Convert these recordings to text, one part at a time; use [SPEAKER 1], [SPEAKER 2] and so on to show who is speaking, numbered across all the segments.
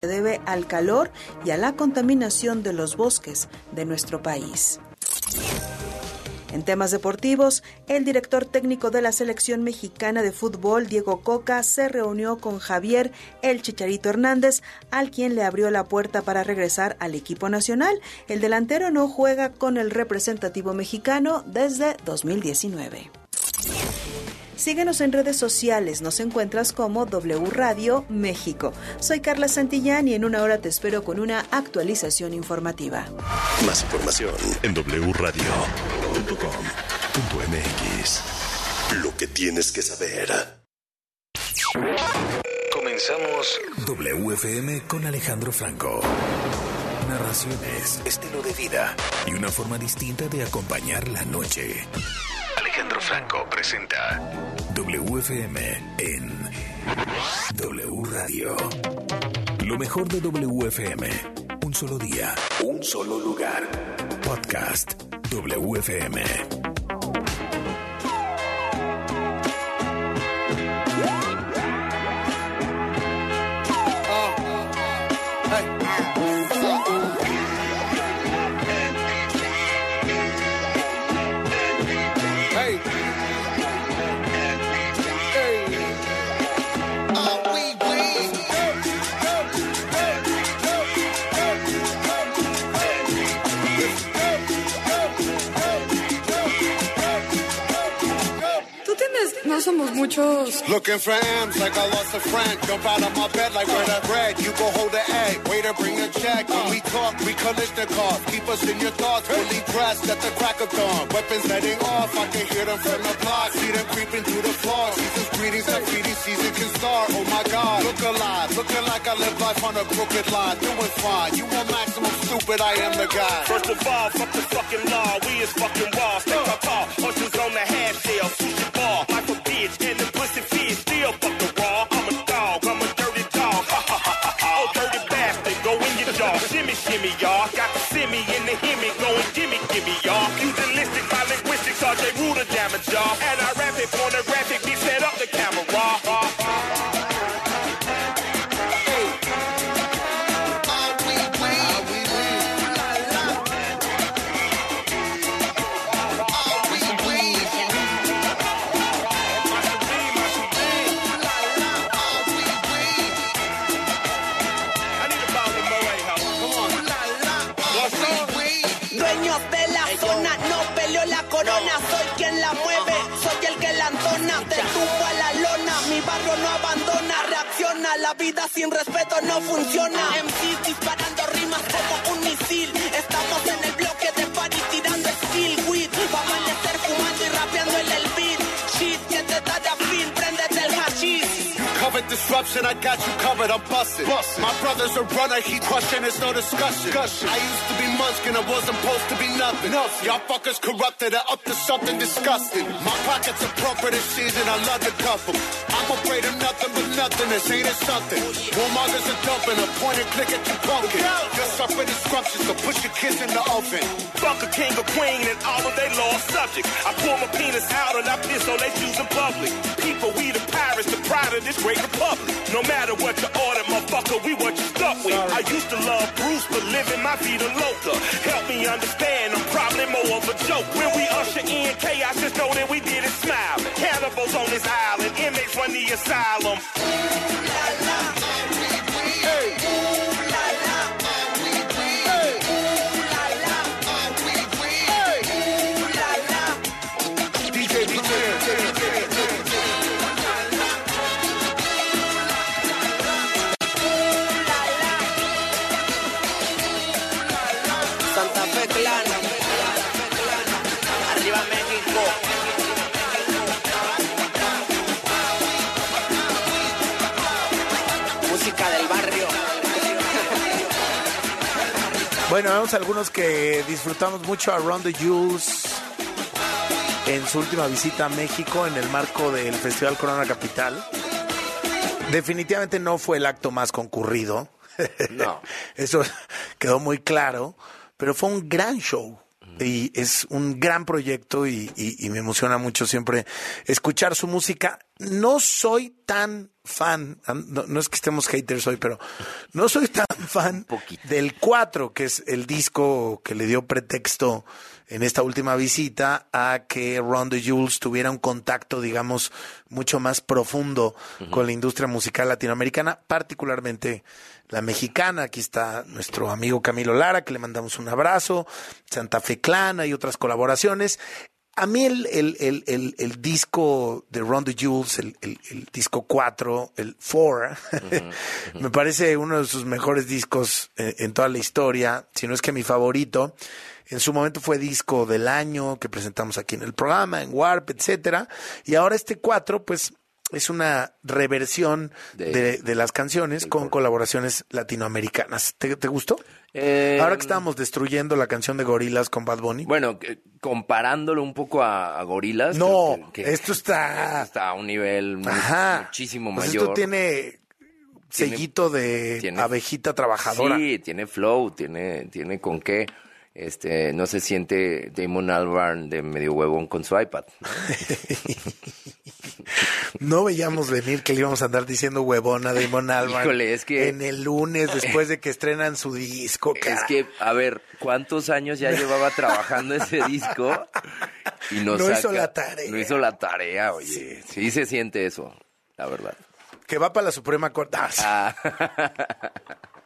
[SPEAKER 1] se debe al calor y a la contaminación de los bosques de nuestro país. En temas deportivos, el director técnico de la selección mexicana de fútbol, Diego Coca, se reunió con Javier El Chicharito Hernández, al quien le abrió la puerta para regresar al equipo nacional. El delantero no juega con el representativo mexicano desde 2019. Síguenos en redes sociales, nos encuentras como W Radio México. Soy Carla Santillán y en una hora te espero con una actualización informativa.
[SPEAKER 2] Más información en wradio.com.mx. Lo que tienes que saber. Comenzamos WFM con Alejandro Franco. Narraciones, estilo de vida y una forma distinta de acompañar la noche. Alejandro Franco presenta WFM en W Radio. Lo mejor de WFM. Un solo día, un solo lugar. Podcast WFM.
[SPEAKER 3] No somos muchos.
[SPEAKER 4] Looking for M's like I lost a friend. Jump out of my bed like where that bread. You go hold the egg. Waiter, bring a check. When we talk, we Kalishnikov. Keep us in your thoughts. Fully dressed at the crack of dawn. Weapons heading off. I can hear them from the block. See them creeping through the floor. Season's greetings. That feeding season can start. Oh my God. Look alive. Looking like I live life on a crooked line. Doing fine. You want maximum stupid. I am the guy.
[SPEAKER 5] First of all, fuck the fucking law. We is fucking raw. Stick our paw. Ushers on the half shell.
[SPEAKER 6] No funciona. MCs disparando rimas
[SPEAKER 4] disruption, I got you covered, I'm busted. My brother's a runner, he crushing, it's no discussion. I used to be Munchkin, I wasn't supposed to be nothing. Y'all fuckers corrupted, I up to something disgusting. Mm-hmm. My pockets are plumper this season, I love to cuff 'em. I'm afraid of nothing but nothing, this ain't it something. Oh, Warmongers are dumping, a point and click at you pumpkin. You're suffering disruption, so push your kids in the oven.
[SPEAKER 5] Fuck a king or queen and all of they lost subjects. I pull my penis out and I piss on they shoes in public. People, we the pirates, the pride of this great republic. No matter what you order, motherfucker, we what you stuck with. I used to love Bruce, but living my vida loca. Help me understand, I'm probably more of a joke. When we usher in chaos, just know that we did it smile. Cannibals on this island, inmates run the asylum.
[SPEAKER 7] Bueno, vemos algunos que disfrutamos mucho a Ron the Jules en su última visita a México en el marco del Festival Corona Capital. Definitivamente no fue el acto más concurrido.
[SPEAKER 8] No.
[SPEAKER 7] Eso quedó muy claro, pero fue un gran show. Y es un gran proyecto y, y- y me emociona mucho siempre escuchar su música. No soy tan fan, no, no es que estemos haters hoy, pero no soy tan fan del 4, que es el disco que le dio pretexto en esta última visita a que Ron the Jules tuviera un contacto, digamos, mucho más profundo con la industria musical latinoamericana, particularmente la mexicana. Aquí está nuestro amigo Camilo Lara, que le mandamos un abrazo, Santa Fe Clan, hay otras colaboraciones. A mí el, el, el, el, disco de Ron the Jules, el, el, el disco 4, el 4, me parece uno de sus mejores discos eh, en toda la historia, si no es que mi favorito. En su momento fue disco del año que presentamos aquí en el programa, en Warp, etcétera. Y ahora este 4, pues es una reversión
[SPEAKER 8] De-
[SPEAKER 7] de, de las canciones con colaboraciones latinoamericanas. ¿Te, te gustó?
[SPEAKER 8] Eh,
[SPEAKER 7] Ahora que estábamos destruyendo la canción de Gorilas con Bad Bunny.
[SPEAKER 8] Bueno, comparándolo un poco a, a Gorilas.
[SPEAKER 7] No,
[SPEAKER 8] creo que- que
[SPEAKER 7] esto está-
[SPEAKER 8] está a un nivel mu-
[SPEAKER 7] Ajá.
[SPEAKER 8] muchísimo
[SPEAKER 7] Pues
[SPEAKER 8] mayor.
[SPEAKER 7] esto tiene
[SPEAKER 8] Tiene-
[SPEAKER 7] sellito de
[SPEAKER 8] tiene-
[SPEAKER 7] abejita trabajadora.
[SPEAKER 8] Sí, tiene flow, tiene, tiene con qué. Este, no se siente Damon Albarn de medio huevón con su iPad. ¿no?
[SPEAKER 7] Veíamos venir que le íbamos a andar diciendo huevona de Damon Albarn.
[SPEAKER 8] Híjole, es que-
[SPEAKER 7] En el lunes, después de que estrenan su disco.
[SPEAKER 8] Es que, a ver, ¿cuántos años ya llevaba trabajando ese disco? Y no,
[SPEAKER 7] No hizo la tarea.
[SPEAKER 8] No hizo la tarea, oye. Sí, se siente eso, la verdad.
[SPEAKER 7] Que va para la Suprema Corte. Ah, sí.
[SPEAKER 8] Ah,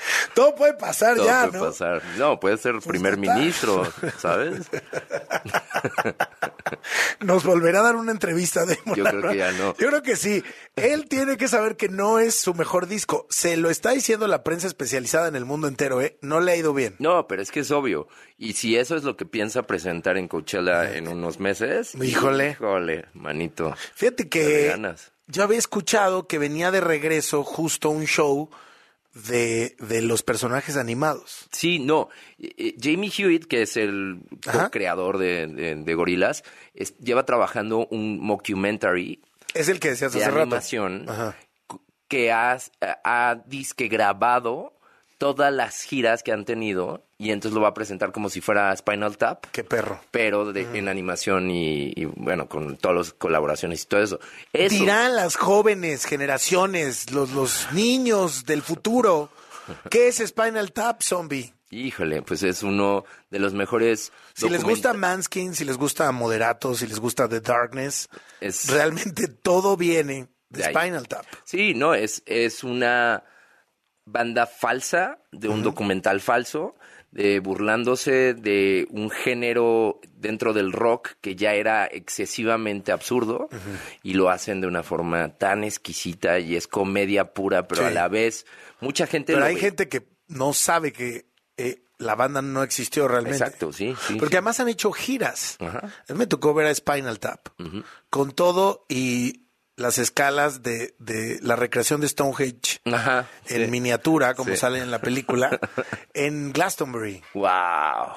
[SPEAKER 7] Todo puede pasar
[SPEAKER 8] todo
[SPEAKER 7] ya,
[SPEAKER 8] puede
[SPEAKER 7] ¿no?
[SPEAKER 8] pasar. No, puede ser primer
[SPEAKER 7] total.
[SPEAKER 8] ministro, ¿sabes?
[SPEAKER 7] Nos volverá a dar una entrevista de
[SPEAKER 8] Yo creo que ya no.
[SPEAKER 7] Yo creo que sí. Él tiene que saber que no es su mejor disco. Se lo está diciendo la prensa especializada en el mundo entero, ¿eh? No le ha ido bien.
[SPEAKER 8] No, pero es que es obvio. Y si eso es lo que piensa presentar en Coachella en unos meses.
[SPEAKER 7] Híjole.
[SPEAKER 8] Híjole, manito.
[SPEAKER 7] Fíjate que
[SPEAKER 8] ganas.
[SPEAKER 7] yo había escuchado que venía de regreso justo un show de, de los personajes animados.
[SPEAKER 8] Sí, no. Eh, eh, Jamie Hewitt, que es el creador de, de, de Gorilas, es- lleva trabajando un mockumentary
[SPEAKER 7] Es el que decías
[SPEAKER 8] de
[SPEAKER 7] hace rato.
[SPEAKER 8] animación
[SPEAKER 7] Ajá.
[SPEAKER 8] que ha, ha disque grabado todas las giras que han tenido y entonces lo va a presentar como si fuera Spinal Tap.
[SPEAKER 7] Qué perro.
[SPEAKER 8] Pero de- en animación y, y, bueno, con todas las colaboraciones y todo eso. Eso.
[SPEAKER 7] Dirán las jóvenes generaciones, los, los niños del futuro, ¿qué es Spinal Tap, zombie?
[SPEAKER 8] Híjole, pues es uno de los mejores.
[SPEAKER 7] Si les gusta Manskin, si les gusta Moderato, si les gusta The Darkness,
[SPEAKER 8] Es-
[SPEAKER 7] realmente todo viene de. Spinal Tap.
[SPEAKER 8] Sí, no, es, es una banda falsa, de un documental falso, de burlándose de un género dentro del rock que ya era excesivamente absurdo y lo hacen de una forma tan exquisita y es comedia pura, pero
[SPEAKER 7] Sí.
[SPEAKER 8] a la vez mucha gente
[SPEAKER 7] Pero hay
[SPEAKER 8] ve-
[SPEAKER 7] gente que no sabe que eh, la banda no existió realmente.
[SPEAKER 8] Exacto, sí, sí,
[SPEAKER 7] Porque
[SPEAKER 8] sí.
[SPEAKER 7] además han hecho giras.
[SPEAKER 8] Ajá.
[SPEAKER 7] Me tocó ver a Spinal Tap con todo y las escalas de, de la recreación de Stonehenge
[SPEAKER 8] Ajá,
[SPEAKER 7] en
[SPEAKER 8] sí.
[SPEAKER 7] miniatura, como
[SPEAKER 8] Sí.
[SPEAKER 7] sale en la película, en Glastonbury.
[SPEAKER 8] Wow.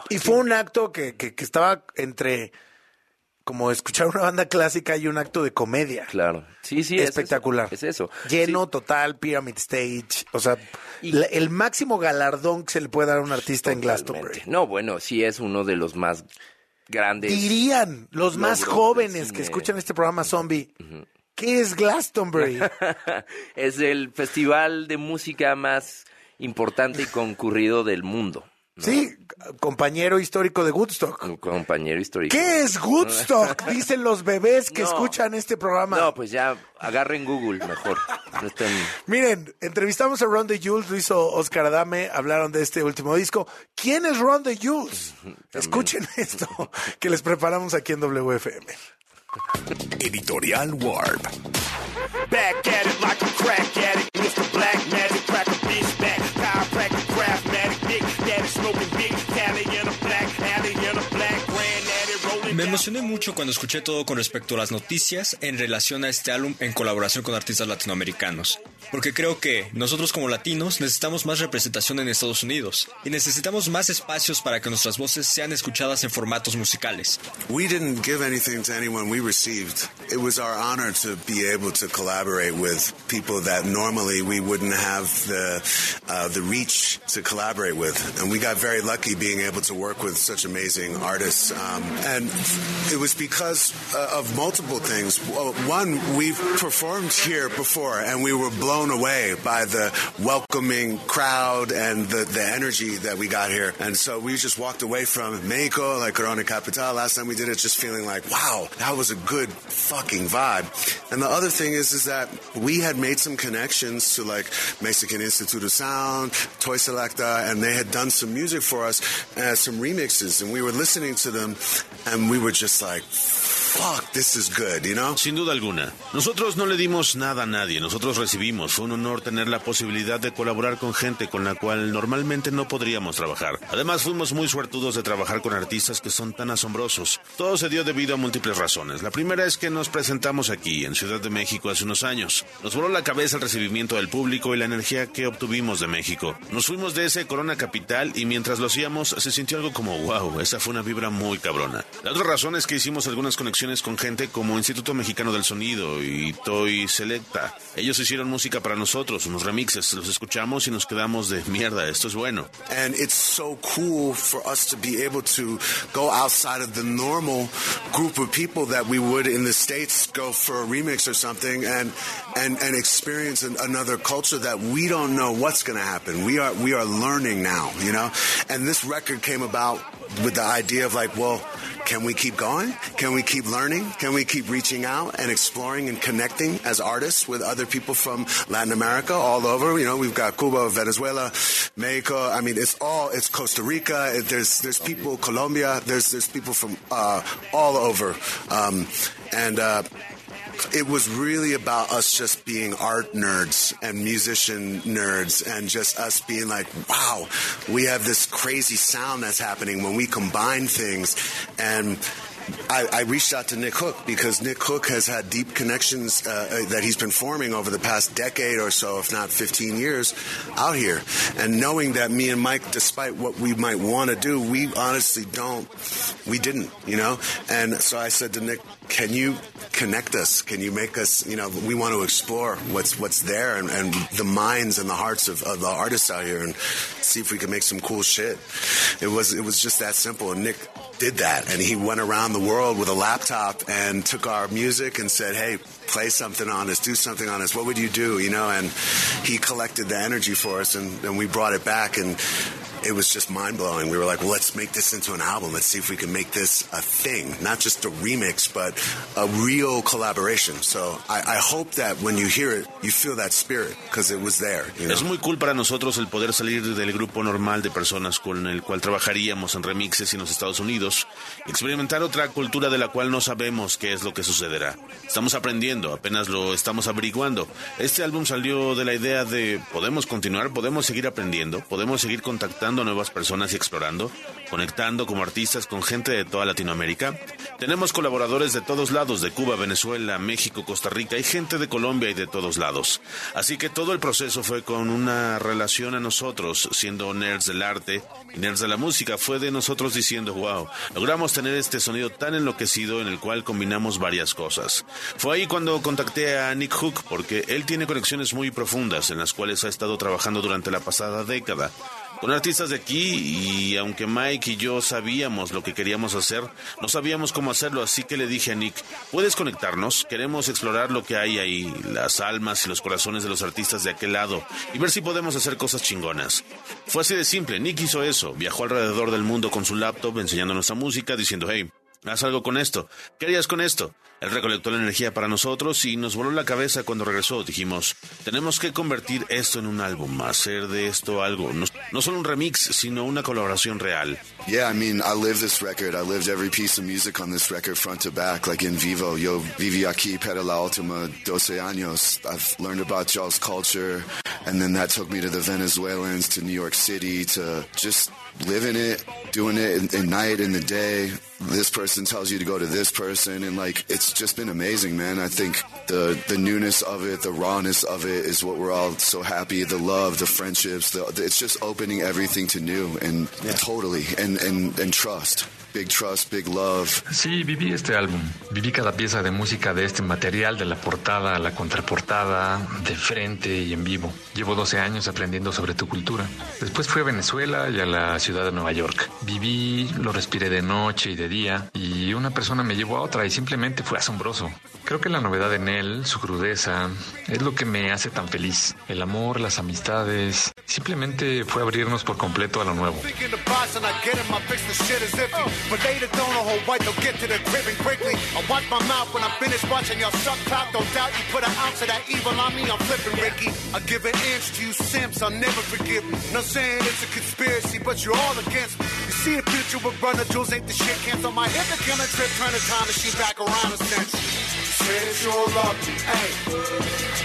[SPEAKER 7] Y fue un acto que, que, que estaba entre como escuchar una banda clásica y un acto de comedia.
[SPEAKER 8] Claro. Sí, sí, es eso,
[SPEAKER 7] Espectacular.
[SPEAKER 8] Es eso.
[SPEAKER 7] Lleno,
[SPEAKER 8] Sí.
[SPEAKER 7] total, Pyramid Stage. O sea,
[SPEAKER 8] Y-
[SPEAKER 7] la- el máximo galardón que se le puede dar a un artista en. Glastonbury.
[SPEAKER 8] No, bueno, sí es uno de los más grandes.
[SPEAKER 7] Dirían los más jóvenes que escuchan este programa zombie, ¿qué es Glastonbury?
[SPEAKER 8] es el festival de música más importante y concurrido del mundo.
[SPEAKER 7] sí, compañero histórico de Woodstock.
[SPEAKER 8] Un compañero histórico.
[SPEAKER 7] ¿Qué es Woodstock? Dicen los bebés que
[SPEAKER 8] No.
[SPEAKER 7] escuchan este programa.
[SPEAKER 8] No, pues ya agarren Google mejor. No estén-
[SPEAKER 7] Miren, entrevistamos a Ron de Jules, lo hizo Oscar Adame, hablaron de este último disco. ¿Quién es Ron de Jules? Escuchen esto que les preparamos aquí en WFM.
[SPEAKER 2] Editorial Warp.
[SPEAKER 5] Back at it like a crack addict. Mr. Black Magic, crack a bitch back. Chiropractic, craftmatic, big daddy smoking big Cali in a black alley in a black granddaddy rolling
[SPEAKER 9] Me emocioné mucho cuando escuché todo con respecto a las noticias en relación a este álbum en colaboración con artistas latinoamericanos. Porque creo que nosotros como latinos necesitamos más representación en Estados Unidos y necesitamos más espacios para que nuestras voces sean escuchadas en formatos musicales.
[SPEAKER 10] We didn't give anything to anyone we received. It was our honor to be able to collaborate with people that normally we wouldn't have the uh, the reach to collaborate with, and we got very lucky being able to work with such amazing artists. Um, and it was because uh, of multiple things. One, we've performed here before, and we were blown away by the welcoming crowd and the, the energy that we got here. And so we just walked away from Mexico, like Corona Capital. Last time we did it, just feeling like, wow, that was a good fucking vibe. And the other thing is, is that we had made some connections to like Mexican Institute of Sound, Toy Selecta, and they had done some music for us, uh, some remixes, and we were listening to them, and we were just like, fuck, this is good, you know?
[SPEAKER 11] Sin duda alguna. Nosotros no le dimos nada a nadie, nosotros recibimos. Fue un honor tener la posibilidad de colaborar con gente con la cual normalmente no podríamos trabajar. Además, fuimos muy suertudos de trabajar con artistas que son tan asombrosos. Todo se dio debido a múltiples razones. La primera es que nos presentamos aquí, en Ciudad de México, hace unos años. Nos voló la cabeza el recibimiento del público y la energía que obtuvimos de México. Nos fuimos de ese Corona Capital y mientras lo hacíamos se sintió algo como wow, esa fue una vibra muy cabrona. La otra razón es que hicimos algunas conexiones con gente como Instituto Mexicano del Sonido y Toy Selecta. Ellos hicieron música para nosotros, unos remixes, los escuchamos y nos quedamos de mierda, esto es bueno.
[SPEAKER 10] And it's so cool for us to be able to go outside of the normal group of people that we would in the States go for a remix or something and and, and experience an, another culture that we don't know what's going to happen. We are we are learning now, you know? And this record came about with the idea of like, well, can we keep going? Can we keep learning? Can we keep reaching out and exploring and connecting as artists with other people from Latin America all over? You know, we've got Cuba, Venezuela, Mexico. I mean, it's all, it's Costa Rica. There's, there's people, Colombia. There's, there's people from, uh, all over. Um, and, uh, it was really about us just being art nerds and musician nerds and just us being like, wow, we have this crazy sound that's happening when we combine things. And I, I, reached out to Nick Hook because Nick Hook has had deep connections uh, that he's been forming over the past decade or so, if not 15 years, out here. And knowing that me and Mike, despite what we might want to do, we honestly don't. We didn't, you know? And so I said to Nick, can you connect us? Can you make us, you know, we want to explore what's what's there and, and the minds and the hearts of, of the artists out here and see if we can make some cool shit. It was it was just that simple. And Nick did that and he went around the world with a laptop and took our music and said, "Hey, play something on us, do something on us. What would you do?" You know, and he collected the energy for us and, and we brought it back and it was just mind blowing. We were like, well, let's make this into an album. Let's see if we can make this a thing, not just a remix, but a real collaboration. So I, I hope that when you hear it, you feel that spirit because it was there. You know?
[SPEAKER 11] Es muy cool para nosotros el poder salir del grupo normal de personas con el cual trabajaríamos en remixes en los Estados Unidos experimentar otra cultura de la cual no sabemos qué es lo que sucederá. Estamos aprendiendo, apenas lo estamos averiguando. Este álbum salió de la idea de podemos continuar, podemos seguir aprendiendo, podemos seguir contactando nuevas personas y explorando, conectando como artistas con gente de toda Latinoamérica. Tenemos colaboradores de todos lados, de Cuba, Venezuela, México, Costa Rica, y gente de Colombia y de todos lados. Así que todo el proceso fue con una relación a nosotros, siendo nerds del arte nerds de la música. Fue de nosotros diciendo, wow, logramos tener este sonido tan enloquecido en el cual combinamos varias cosas. Fue ahí cuando contacté a Nick Hook, porque él tiene conexiones muy profundas en las cuales ha estado trabajando durante la pasada década con artistas de aquí y aunque Mike y yo sabíamos lo que queríamos hacer, no sabíamos cómo hacerlo, así que le dije a Nick, ¿puedes conectarnos? Queremos explorar lo que hay ahí, las almas y los corazones de los artistas de aquel lado y ver si podemos hacer cosas chingonas. Fue así de simple, Nick hizo eso, viajó alrededor del mundo con su laptop enseñando nuestra música, diciendo, hey, haz algo con esto. ¿Qué harías con esto? Él recolectó la energía para nosotros y nos voló la cabeza cuando regresó. Dijimos, tenemos que convertir esto en un álbum, hacer de esto algo. No, no solo un remix, sino una colaboración real.
[SPEAKER 12] Yeah, I mean, I live this record. I lived every piece of music on this record front to back, like in vivo. Yo viví aquí para la última 12 años. I've learned about y'all's culture, and then that took me to the Venezuelans, to New York City, to just living it, doing it in, night and the day. This person tells you to go to this person, and like it's just been amazing, man. I think the the newness of it, the rawness of it, is what we're all so happy. The love, the friendships, the, it's just opening everything to new and totally and, and and trust. Big trust, big love.
[SPEAKER 13] Sí, viví este álbum. Viví cada pieza de música de este material, de la portada a la contraportada, de frente y en vivo. Llevo 12 años aprendiendo sobre tu cultura. Después fui a Venezuela y a la ciudad de Nueva York. Viví, lo respiré de noche y de día, y una persona me llevó a otra y simplemente fue asombroso. Creo que la novedad en él, su crudeza, es lo que me hace tan feliz. El amor, las amistades, simplemente fue abrirnos por completo a lo nuevo.
[SPEAKER 4] But later don't a whole white, they'll get to the crib and quickly. I wipe my mouth when I'm finished watching y'all suck cock. Don't doubt you put an ounce of that evil on me, I'm flipping Ricky. I give an inch to you simps, I'll never forgive you. Not saying it's a conspiracy, but you're all against me. You see a picture with Brother Jules ain't the shit. Cancel my hit the killing trip, turn the time machine back around a sense.
[SPEAKER 5] Say that you'll love hey.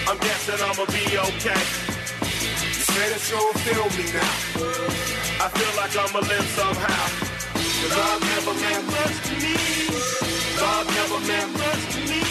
[SPEAKER 5] I'm guessing I'ma be okay.
[SPEAKER 4] You say that you'll feel me now.
[SPEAKER 5] I feel like I'ma live somehow. Love never meant much to me. Love never meant much to me.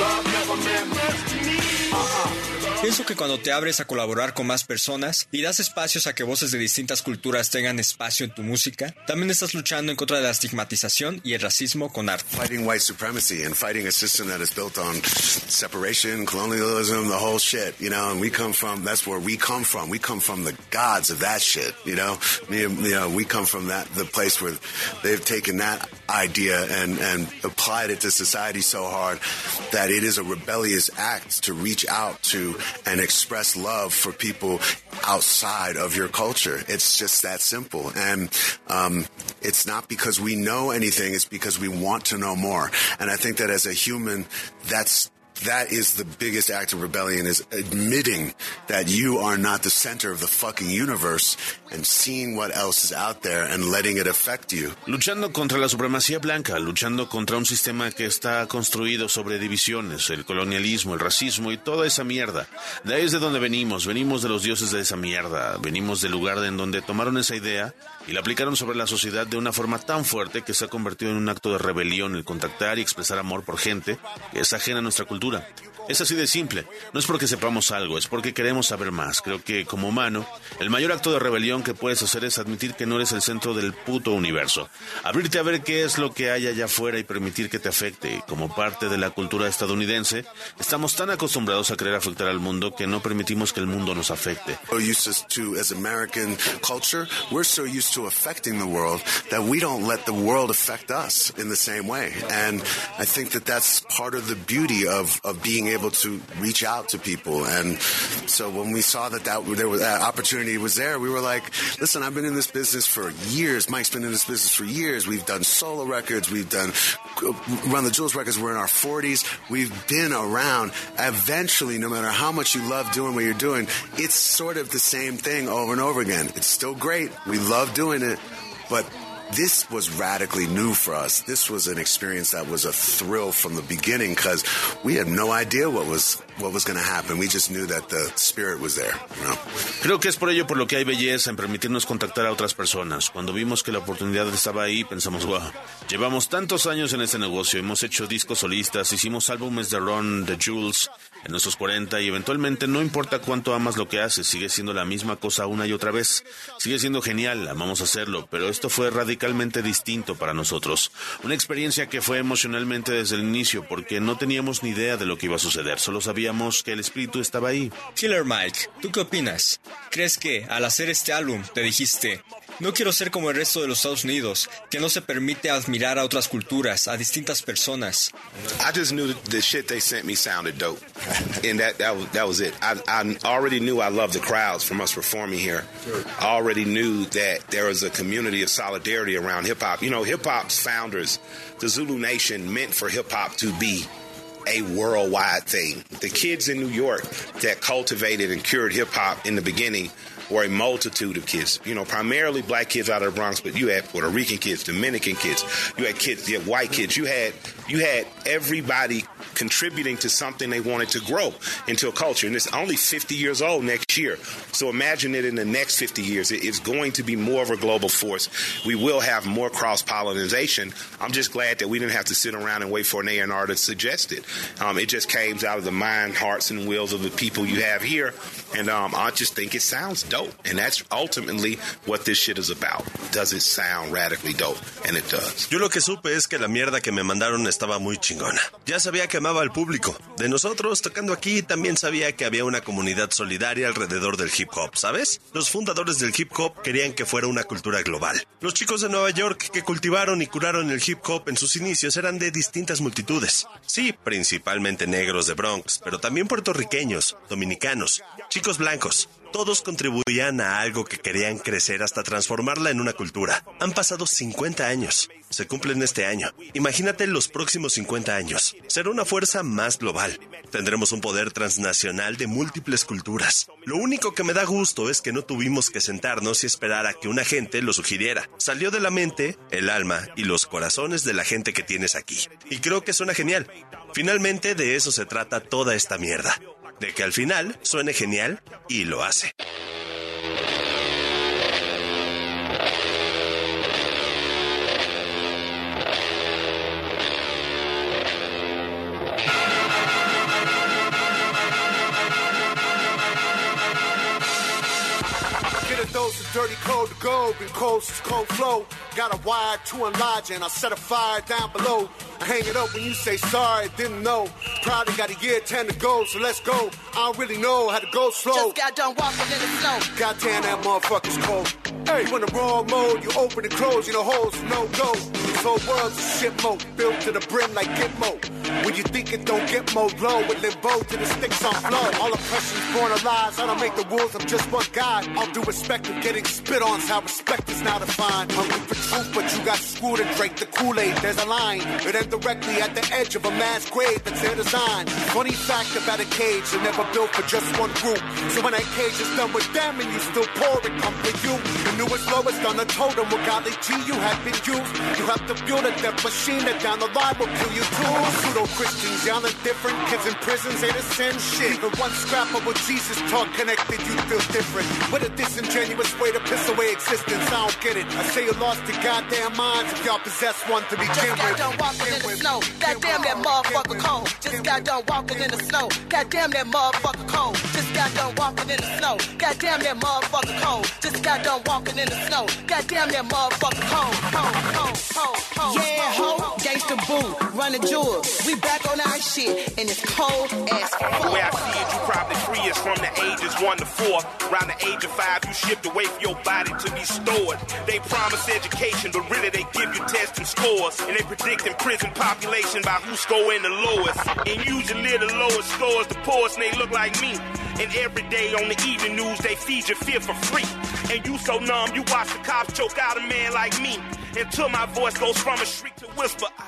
[SPEAKER 5] Love never meant much to me. Uh-uh.
[SPEAKER 9] Pienso que cuando te abres a colaborar con más personas y das espacios a que voces de distintas culturas tengan espacio en tu música, también estás luchando en contra de la estigmatización y el racismo con arte.
[SPEAKER 10] Fighting white supremacy and fighting a system that is built on separation, colonialism, the whole shit, you know, and we come from, that's where we come from. We come from the gods of that shit, you know. You know, we come from that, the place where they've taken that idea and, and applied it to society so hard that it is a rebellious act to reach out to and express love for people outside of your culture. It's just that simple. And um, it's not because we know anything, it's because we want to know more. And I think that as a human, that's that is the biggest act of rebellion is admitting that you are not the center of the fucking universe and seeing what else is out there and letting it affect you.
[SPEAKER 11] Luchando contra la supremacía blanca, luchando contra un sistema que está construido sobre divisiones, el colonialismo, el racismo y toda esa mierda. De ahí es de donde venimos, venimos de los dioses de esa mierda, venimos del lugar en donde tomaron esa idea y la aplicaron sobre la sociedad de una forma tan fuerte que se ha convertido en un acto de rebelión el contactar y expresar amor por gente que es ajena a nuestra cultura. Es así de simple. No es porque sepamos algo, es porque queremos saber más. Creo que como humano, el mayor acto de rebelión que puedes hacer es admitir que no eres el centro del puto universo. Abrirte a ver qué es lo que hay allá afuera y permitir que te afecte. Como parte de la cultura estadounidense, estamos tan acostumbrados a querer afectar al mundo que no permitimos que el mundo nos afecte.
[SPEAKER 10] And I think that that's part of the beauty of, of being able to reach out to people. And so when we saw that that, there was, that opportunity was there, we were like, listen, I've been in this business for years. Mike's been in this business for years. We've done solo records. We've done Run the Jewels records. We're in our 40s. We've been around. Eventually, no matter how much you love doing what you're doing, it's sort of the same thing over and over again. It's still great. We love doing it, but this was radically new for us. This was an experience that was a thrill from the beginning because we had no idea what was what was going to happen. We just knew that the spirit was there. You know?
[SPEAKER 11] Creo que es por ello por lo que hay belleza en permitirnos contactar a otras personas. Cuando vimos que la oportunidad estaba ahí, pensamos, wow, llevamos tantos años en este negocio, hemos hecho discos solistas, hicimos álbumes de Ron, de Jules en nuestros 40 y eventualmente no importa cuánto amas lo que haces, sigue siendo la misma cosa una y otra vez. Sigue siendo genial, amamos hacerlo, pero esto fue radicalmente distinto para nosotros. Una experiencia que fue emocionalmente desde el inicio porque no teníamos ni idea de lo que iba a suceder, solo sabíamos que el espíritu estaba ahí.
[SPEAKER 9] Killer Mike, ¿tú qué opinas? ¿Crees que al hacer este álbum te dijiste, no quiero ser como el resto de los Estados Unidos, que no se permite admirar a otras culturas, a distintas personas?
[SPEAKER 14] I just knew the shit they sent me sounded dope. And that, that, was, that was it. I, I already knew I loved the crowds from us performing here. I already knew that there was a community of solidarity around hip hop. You know, hip hop's founders, the Zulu Nation, meant for hip hop to be a worldwide thing. The kids in New York that cultivated and cured hip hop in the beginning were a multitude of kids. You know, primarily black kids out of the Bronx, but you had Puerto Rican kids, Dominican kids, you had kids, you had white kids, you had you had everybody contributing to something they wanted to grow into a culture. And it's only 50 years old next year. So imagine it in the next 50 years. It's going to be more of a global force. We will have more cross pollination. I'm just glad that we didn't have to sit around and wait for an A&R to suggest it. Um, it just came out of the mind, hearts, and wills of the people you have here And um, I just think it sounds dope. And that's ultimately what this shit is about. Does it sound radically dope? And it does.
[SPEAKER 15] Yo lo que supe es que la mierda que me mandaron estaba muy chingona. Ya sabía que amaba al público. De nosotros, tocando aquí, también sabía que había una comunidad solidaria alrededor del hip hop, ¿sabes? Los fundadores del hip hop querían que fuera una cultura global. Los chicos de Nueva York que cultivaron y curaron el hip hop en sus inicios eran de distintas multitudes. Sí, principalmente negros de Bronx, pero también puertorriqueños, dominicanos, chicos blancos. Todos contribuían a algo que querían crecer hasta transformarla en una cultura. Han pasado 50 años. Se cumplen este año. Imagínate los próximos 50 años. Será una fuerza más global. Tendremos un poder transnacional de múltiples culturas. Lo único que me da gusto es que no tuvimos que sentarnos y esperar a que una gente lo sugiriera. Salió de la mente, el alma y los corazones de la gente que tienes aquí. Y creo que suena genial. Finalmente de eso se trata toda esta mierda de que al final suene genial y lo hace.
[SPEAKER 4] Dose of dirty cold to go, been cold since cold flow. Got a wire to enlarge and I set a fire down below. Hang it up when you say sorry, didn't know. Probably got a year, ten to go, so let's go. I don't really know how to go slow.
[SPEAKER 6] Just got done walking in the snow.
[SPEAKER 4] Goddamn, that motherfucker's cold. Hey, you in the wrong mode, you open and close, you know, holes, no go. This whole world's a shit mode, built to the brim like Gitmo. When you think it don't get more low, with limbo to the sticks on flow. All oppression's born of lies, I don't make the rules, I'm just one guy. All due respect of getting spit on, how respect is now defined. Hungry for truth, but you got screwed and drank the Kool-Aid, there's a line. It ends directly at the edge of a mass grave that's their design. Funny fact about a cage, they're never built for just one group. So when that cage is done with them and you still pour it, come for you. The newest, lowest on the totem, with golly G you have been used. You have to build a death machine that down the line will kill you too. Pseudo Christians yelling different, kids in prisons ain't the same shit. Even one scrap of what Jesus taught connected, you feel different. What a disingenuous way to piss away existence, I don't get it. I say you lost your goddamn minds if y'all possess one to begin
[SPEAKER 6] Just got done walking in the snow. Goddamn that motherfucker cold. Just got done walking in the snow. Goddamn that motherfucker cold. Just got done walking in the snow. Goddamn that motherfucker cold. Just got done walking in the snow. Goddamn that motherfucker cold. Cold, cold, cold, cold.
[SPEAKER 16] Yeah, ho, gangsta boo, running jewels. We back on our shit, and it's cold as
[SPEAKER 5] The way I see it, you probably free is from the ages one to four. Around the age of five, you shipped away for your body to be stored. They promise education, but really they give you tests and scores. And they predict predicting prison population by who's scoring the lowest. And usually the lowest scores the poorest, and they look like me. And every day on the evening news, they feed you fear for free. And you so numb, you watch the cops choke out a man like me. Until my voice goes from a shriek to whisper. I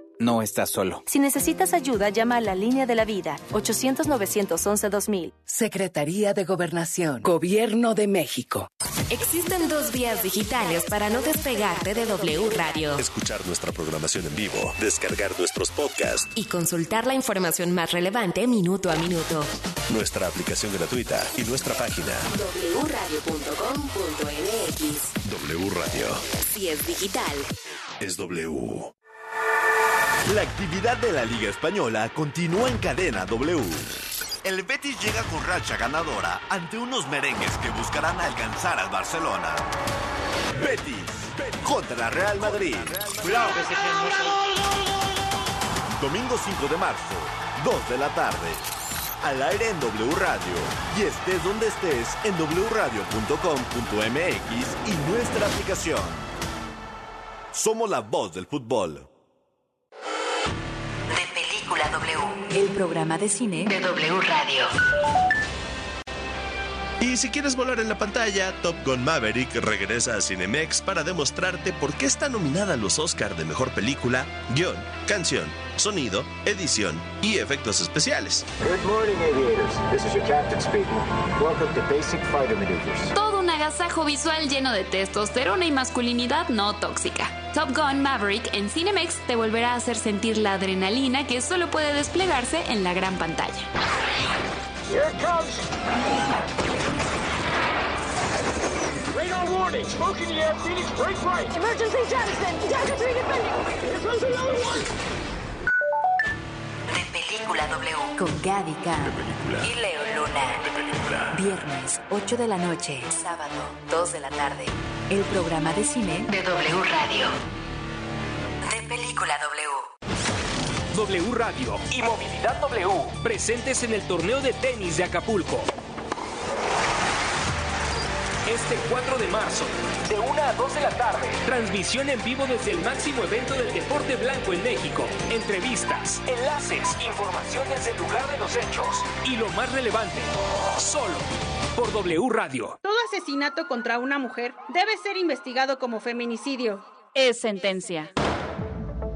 [SPEAKER 17] No estás solo.
[SPEAKER 18] Si necesitas ayuda, llama a la línea de la vida 800-911-2000.
[SPEAKER 19] Secretaría de Gobernación. Gobierno de México.
[SPEAKER 20] Existen dos vías digitales para no despegarte de W Radio
[SPEAKER 2] Escuchar nuestra programación en vivo, descargar nuestros podcasts,
[SPEAKER 20] y consultar la información más relevante minuto a minuto.
[SPEAKER 2] nuestra aplicación gratuita y nuestra página
[SPEAKER 20] wradio.com.mx
[SPEAKER 2] W Radio.
[SPEAKER 20] Si es digital.
[SPEAKER 2] Es W.
[SPEAKER 21] La actividad de la Liga Española continúa en cadena W.
[SPEAKER 22] el Betis llega con racha ganadora ante unos merengues que buscarán alcanzar al Barcelona. Betis contra Real Madrid. Domingo 5 de marzo, 2 de la tarde. Al aire en W Radio. Y estés donde estés en wradio.com.mx y nuestra aplicación. Somos la voz del fútbol.
[SPEAKER 19] W, el programa de cine de W Radio.
[SPEAKER 15] Y si quieres volar en la pantalla, Top Gun Maverick regresa a Cinemex para demostrarte por qué está nominada a los Oscar de Mejor Película, Guión, Canción, Sonido, Edición y Efectos Especiales.
[SPEAKER 23] Good morning, aviators. This is your captain speaking. Welcome to Basic Fighter Maneuvers.
[SPEAKER 21] Todo un agasajo visual lleno de testosterona y masculinidad no tóxica. Top Gun Maverick en Cinemex te volverá a hacer sentir la adrenalina que solo puede desplegarse en la gran pantalla.
[SPEAKER 23] Here comes. Warning. Smoke in the air. Phoenix, break right.
[SPEAKER 24] Emergency jettison. Delta 3 defending.
[SPEAKER 23] Here comes another one.
[SPEAKER 19] De Película W con Gaby Khan y Leo Luna. Viernes, 8 de la noche. Sábado, 2 de la tarde. El programa de cine de W Radio. De Película W.
[SPEAKER 25] W Radio y Movilidad W presentes en el torneo de tenis de Acapulco. Este 4 de marzo, de 1 a 2 de la tarde, transmisión en vivo desde el máximo evento del deporte blanco en México. Entrevistas, enlaces, informaciones del lugar de los hechos y lo más relevante, solo por W Radio.
[SPEAKER 26] Todo asesinato contra una mujer debe ser investigado como feminicidio.
[SPEAKER 21] Es sentencia.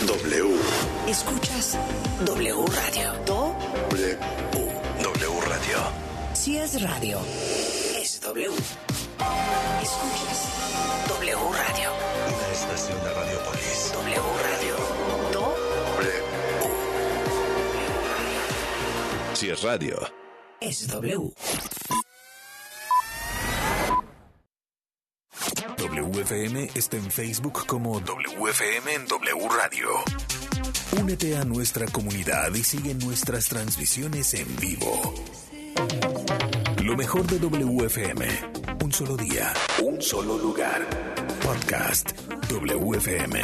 [SPEAKER 27] W.
[SPEAKER 2] Escuchas W Radio.
[SPEAKER 27] W. W Radio.
[SPEAKER 2] Si es radio, es W. Escuchas W Radio.
[SPEAKER 27] Una estación de Radiopolis.
[SPEAKER 2] W Radio. Do.
[SPEAKER 15] Si es radio.
[SPEAKER 2] Es W.
[SPEAKER 27] WFM está en Facebook como WFM en W Radio. Únete a nuestra comunidad y sigue nuestras transmisiones en vivo. Lo mejor de WFM. Un solo día, un solo lugar. Podcast WFM.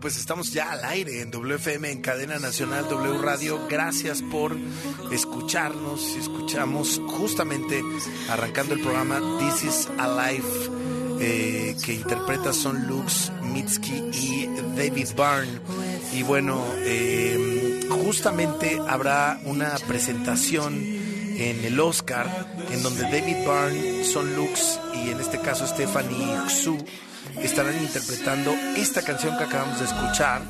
[SPEAKER 7] Pues estamos ya al aire en WFM, en cadena nacional W Radio. Gracias por escucharnos. Escuchamos justamente arrancando el programa This is Alive, eh, que interpreta Son Lux, Mitski y David Byrne. Y bueno, eh, justamente habrá una presentación en el Oscar en donde David Byrne, Son Lux y en este caso Stephanie Xu estarán interpretando esta canción que acabamos de escuchar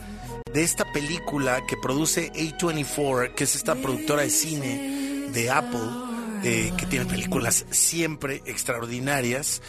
[SPEAKER 7] de esta película que produce A24, que es esta productora de cine de Apple, eh, que tiene películas siempre extraordinarias.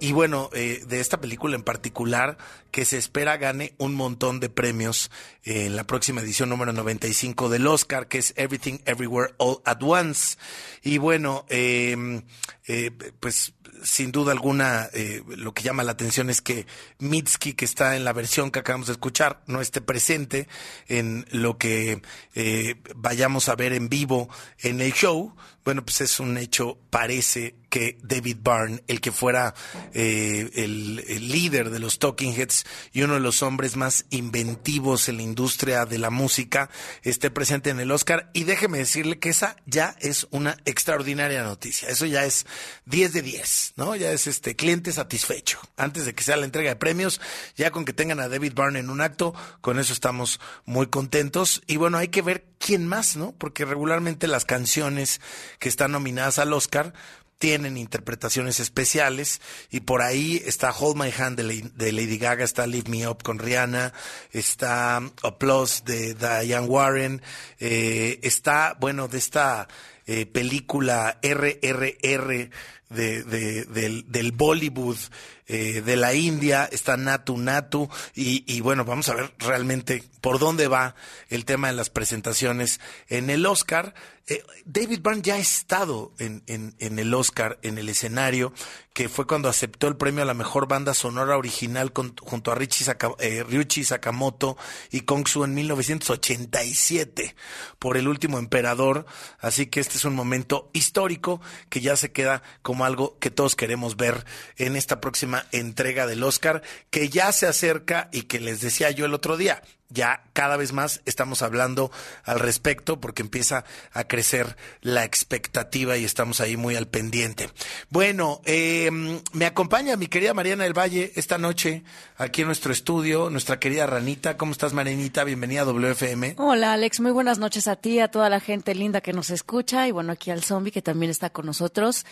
[SPEAKER 7] Y bueno, eh, de esta película en particular, que se espera gane un montón de premios en la próxima edición número 95 del Oscar, que es Everything Everywhere All at Once. Y bueno, eh, eh, pues sin duda alguna, eh, lo que llama la atención es que Mitski, que está en la versión que acabamos de escuchar, no esté presente en lo que eh, vayamos a ver en vivo en el show. Bueno, pues es un hecho, parece que David Byrne, el que fuera eh, el, el líder de los Talking Heads y uno de los hombres más inventivos en la industria de la música, esté presente en el Oscar. Y déjeme decirle que esa ya es una extraordinaria noticia. Eso ya es 10 de 10, ¿no? Ya es este cliente satisfecho. Antes de que sea la entrega de premios, ya con que tengan a David Byrne en un acto, con eso estamos muy contentos. Y bueno, hay que ver quién más, ¿no? Porque regularmente las canciones que están nominadas al Oscar tienen interpretaciones especiales y por ahí está Hold My Hand de, La- de Lady Gaga, está Leave Me Up con Rihanna, está Applause de Diane Warren, eh, está, bueno, de esta eh, película RRR de, de- del, del Bollywood eh, de la India, está Natu Natu, y, y bueno, vamos a ver realmente por dónde va el tema de las presentaciones en el Oscar. Eh, David Byrne ya ha estado en, en, en el Oscar, en el escenario, que fue cuando aceptó el premio a la mejor banda sonora original con- junto a Richie Saka- eh, Sakamoto y Kong Su en 1987 por El Último Emperador. Así que este es un momento histórico que ya se queda como algo que todos queremos ver en esta próxima entrega del Oscar, que ya se acerca y que les decía yo el otro día. Ya cada vez más estamos hablando al respecto porque empieza a crecer la expectativa y estamos ahí muy al pendiente. Bueno, eh, me acompaña mi querida Mariana del Valle esta noche aquí en nuestro estudio, nuestra querida Ranita. ¿Cómo estás, Marianita? Bienvenida a WFM.
[SPEAKER 3] Hola Alex, muy buenas noches a ti, a toda la gente linda que nos escucha y bueno, aquí al zombie que también está con nosotros.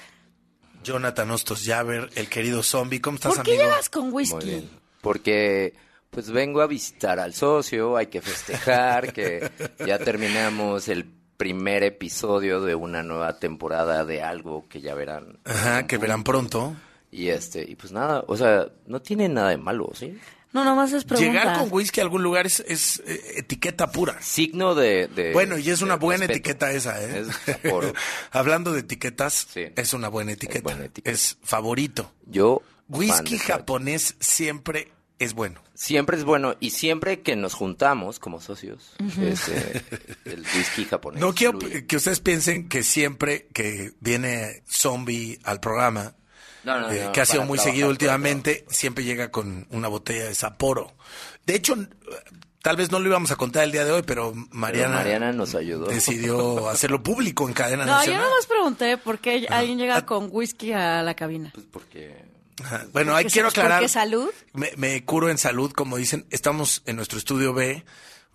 [SPEAKER 7] Jonathan Ostos Javer, el querido zombie. ¿Cómo estás,
[SPEAKER 3] ¿Por qué
[SPEAKER 7] amigo?
[SPEAKER 3] llegas con whisky?
[SPEAKER 8] Muy bien. Porque pues vengo a visitar al socio, hay que festejar que ya terminamos el primer episodio de una nueva temporada de algo que ya verán.
[SPEAKER 7] Ajá, que verán pronto.
[SPEAKER 8] Y este, y pues nada, o sea, no tiene nada de malo, ¿sí?
[SPEAKER 3] No, nomás es pregunta.
[SPEAKER 7] Llegar con whisky a algún lugar es, es, eh, etiqueta pura.
[SPEAKER 8] Signo de, de-
[SPEAKER 7] Bueno, y es una buena
[SPEAKER 8] respeto.
[SPEAKER 7] etiqueta esa, ¿eh?
[SPEAKER 8] Es por-
[SPEAKER 7] Hablando de etiquetas, es una buena etiqueta. Es favorito.
[SPEAKER 8] Yo
[SPEAKER 7] Whisky japonés siempre es bueno.
[SPEAKER 8] Siempre es bueno y siempre que nos juntamos como socios,
[SPEAKER 7] Ujú.
[SPEAKER 8] este, el whisky japonés.
[SPEAKER 7] No quiero
[SPEAKER 8] fluye.
[SPEAKER 7] que ustedes piensen que siempre que viene Zombie al programa,
[SPEAKER 8] No, no,
[SPEAKER 7] eh,
[SPEAKER 8] no,
[SPEAKER 7] que ha sido muy
[SPEAKER 8] trabajar,
[SPEAKER 7] seguido últimamente, siempre llega con una botella de Sapporo. De hecho, tal vez no lo íbamos a contar el día de hoy, pero Mariana,
[SPEAKER 8] Mariana nos ayudó.
[SPEAKER 7] decidió hacerlo público en cadena
[SPEAKER 3] No, yo
[SPEAKER 7] nacional.
[SPEAKER 3] nomás pregunté por qué alguien llega con whisky a la cabina.
[SPEAKER 8] Pues porque...
[SPEAKER 7] Bueno, ahí quiero aclarar.
[SPEAKER 3] salud.
[SPEAKER 7] Me, me curo en salud, como dicen. Estamos en nuestro estudio B.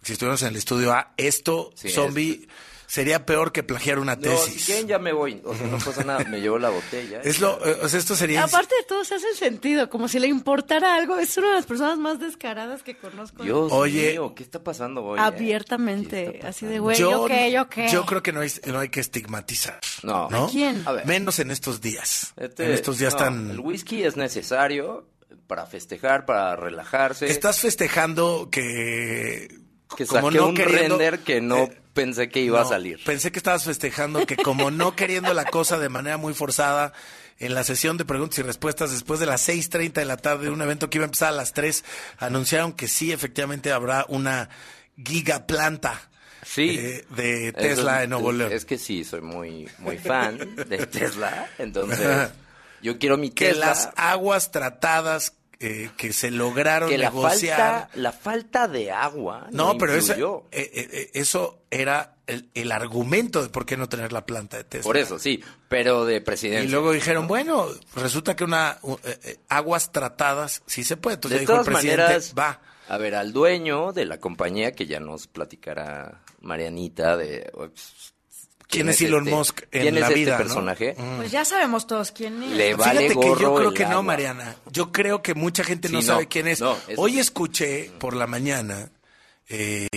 [SPEAKER 7] Si estuviéramos en el estudio A, esto,
[SPEAKER 8] Sí,
[SPEAKER 7] zombie, sería peor que plagiar una
[SPEAKER 8] No,
[SPEAKER 7] tesis.
[SPEAKER 8] si quieren ya me voy, o sea, no pasa nada, me llevo la botella.
[SPEAKER 7] Es lo, eh, o sea, esto sería.
[SPEAKER 3] Aparte de todo, se hace sentido, como si le importara algo. Es una de las personas más descaradas que conozco.
[SPEAKER 8] Dios
[SPEAKER 7] Oye.
[SPEAKER 8] mío, ¿qué está pasando hoy? eh?
[SPEAKER 3] Abiertamente, así de güey, yo, qué, yo qué.
[SPEAKER 7] yo creo que no hay, no hay que estigmatizar.
[SPEAKER 8] No.
[SPEAKER 7] ¿no?
[SPEAKER 3] ¿A quién?
[SPEAKER 8] A ver.
[SPEAKER 7] Menos en estos días.
[SPEAKER 8] Este,
[SPEAKER 7] en estos días
[SPEAKER 8] no,
[SPEAKER 7] tan.
[SPEAKER 8] El whisky es necesario para festejar, para relajarse.
[SPEAKER 7] Estás festejando que.
[SPEAKER 8] que
[SPEAKER 7] como
[SPEAKER 8] saqué
[SPEAKER 7] no
[SPEAKER 8] un
[SPEAKER 7] queriendo-
[SPEAKER 8] render que no
[SPEAKER 7] eh,
[SPEAKER 8] pensé que iba a salir.
[SPEAKER 7] Pensé que estabas festejando que como no queriendo la cosa de manera muy forzada, en la sesión de preguntas y respuestas después de las 6.30 de la tarde, un evento que iba a empezar a las 3, anunciaron que sí, efectivamente habrá una gigaplanta
[SPEAKER 8] Sí.
[SPEAKER 7] eh, de Tesla
[SPEAKER 8] es-
[SPEAKER 7] en Nuevo León.
[SPEAKER 8] Es que sí, soy muy, muy fan de Tesla. Entonces, yo quiero mi
[SPEAKER 7] que
[SPEAKER 8] Tesla.
[SPEAKER 7] las aguas tratadas eh, que se lograron
[SPEAKER 8] que la
[SPEAKER 7] negociar.
[SPEAKER 8] falta, la falta de agua.
[SPEAKER 7] No, pero eso, eh, eh, eh, eso era el, el argumento de por qué no tener la planta de Tesla.
[SPEAKER 8] Por eso, sí, pero de presidencia.
[SPEAKER 7] Y luego dijeron, bueno, resulta que una eh, aguas tratadas sí se puede. Entonces
[SPEAKER 8] de
[SPEAKER 7] dijo el
[SPEAKER 8] todas
[SPEAKER 7] presidente,
[SPEAKER 8] maneras,
[SPEAKER 7] va.
[SPEAKER 8] a ver, al dueño de la compañía, que ya nos platicará Marianita de... pues,
[SPEAKER 7] ¿Quién es Elon Musk en
[SPEAKER 8] ¿Quién
[SPEAKER 7] la
[SPEAKER 8] es
[SPEAKER 7] vida,
[SPEAKER 8] este
[SPEAKER 7] no?
[SPEAKER 8] personaje?
[SPEAKER 3] Pues ya sabemos todos quién es.
[SPEAKER 8] Le vale
[SPEAKER 7] Fíjate que yo creo que no,
[SPEAKER 8] agua.
[SPEAKER 7] Mariana. Yo creo que mucha gente no
[SPEAKER 8] Sí, no.
[SPEAKER 7] sabe quién es.
[SPEAKER 8] No,
[SPEAKER 7] Hoy escuché por la mañana eh,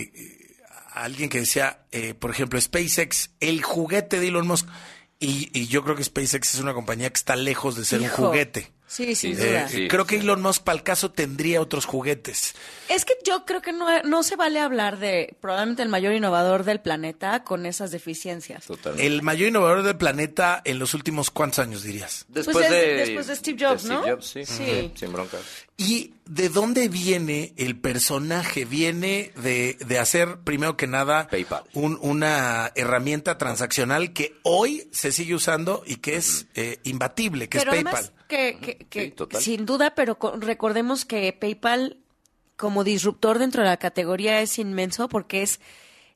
[SPEAKER 7] a alguien que decía, eh, por ejemplo, SpaceX, el juguete de Elon Musk. Y, y yo creo que SpaceX es una compañía que está lejos de ser
[SPEAKER 3] Hijo.
[SPEAKER 7] un juguete.
[SPEAKER 3] Sí, sin
[SPEAKER 7] Eh,
[SPEAKER 3] duda.
[SPEAKER 8] sí,
[SPEAKER 7] creo que
[SPEAKER 8] sí.
[SPEAKER 7] Elon Musk, para el caso, tendría otros juguetes.
[SPEAKER 3] Es que yo creo que no, no se vale hablar de probablemente el mayor innovador del planeta con esas deficiencias.
[SPEAKER 8] Totalmente.
[SPEAKER 7] El mayor innovador del planeta en los últimos cuántos años dirías.
[SPEAKER 8] Después,
[SPEAKER 3] Pues es-
[SPEAKER 8] de,
[SPEAKER 3] después de Steve Jobs,
[SPEAKER 8] Steve
[SPEAKER 3] ¿no?
[SPEAKER 8] Jobs, sí.
[SPEAKER 3] Sí.
[SPEAKER 8] Sin bronca.
[SPEAKER 7] ¿Y de dónde viene el personaje? Viene de, de hacer, primero que nada,
[SPEAKER 8] PayPal.
[SPEAKER 7] un- una herramienta transaccional que hoy se sigue usando y que es eh, imbatible, que
[SPEAKER 3] pero
[SPEAKER 7] es
[SPEAKER 3] además
[SPEAKER 7] PayPal.
[SPEAKER 3] que, que- que
[SPEAKER 8] Sí, total.
[SPEAKER 3] sin duda, pero co- recordemos que PayPal como disruptor dentro de la categoría es inmenso porque es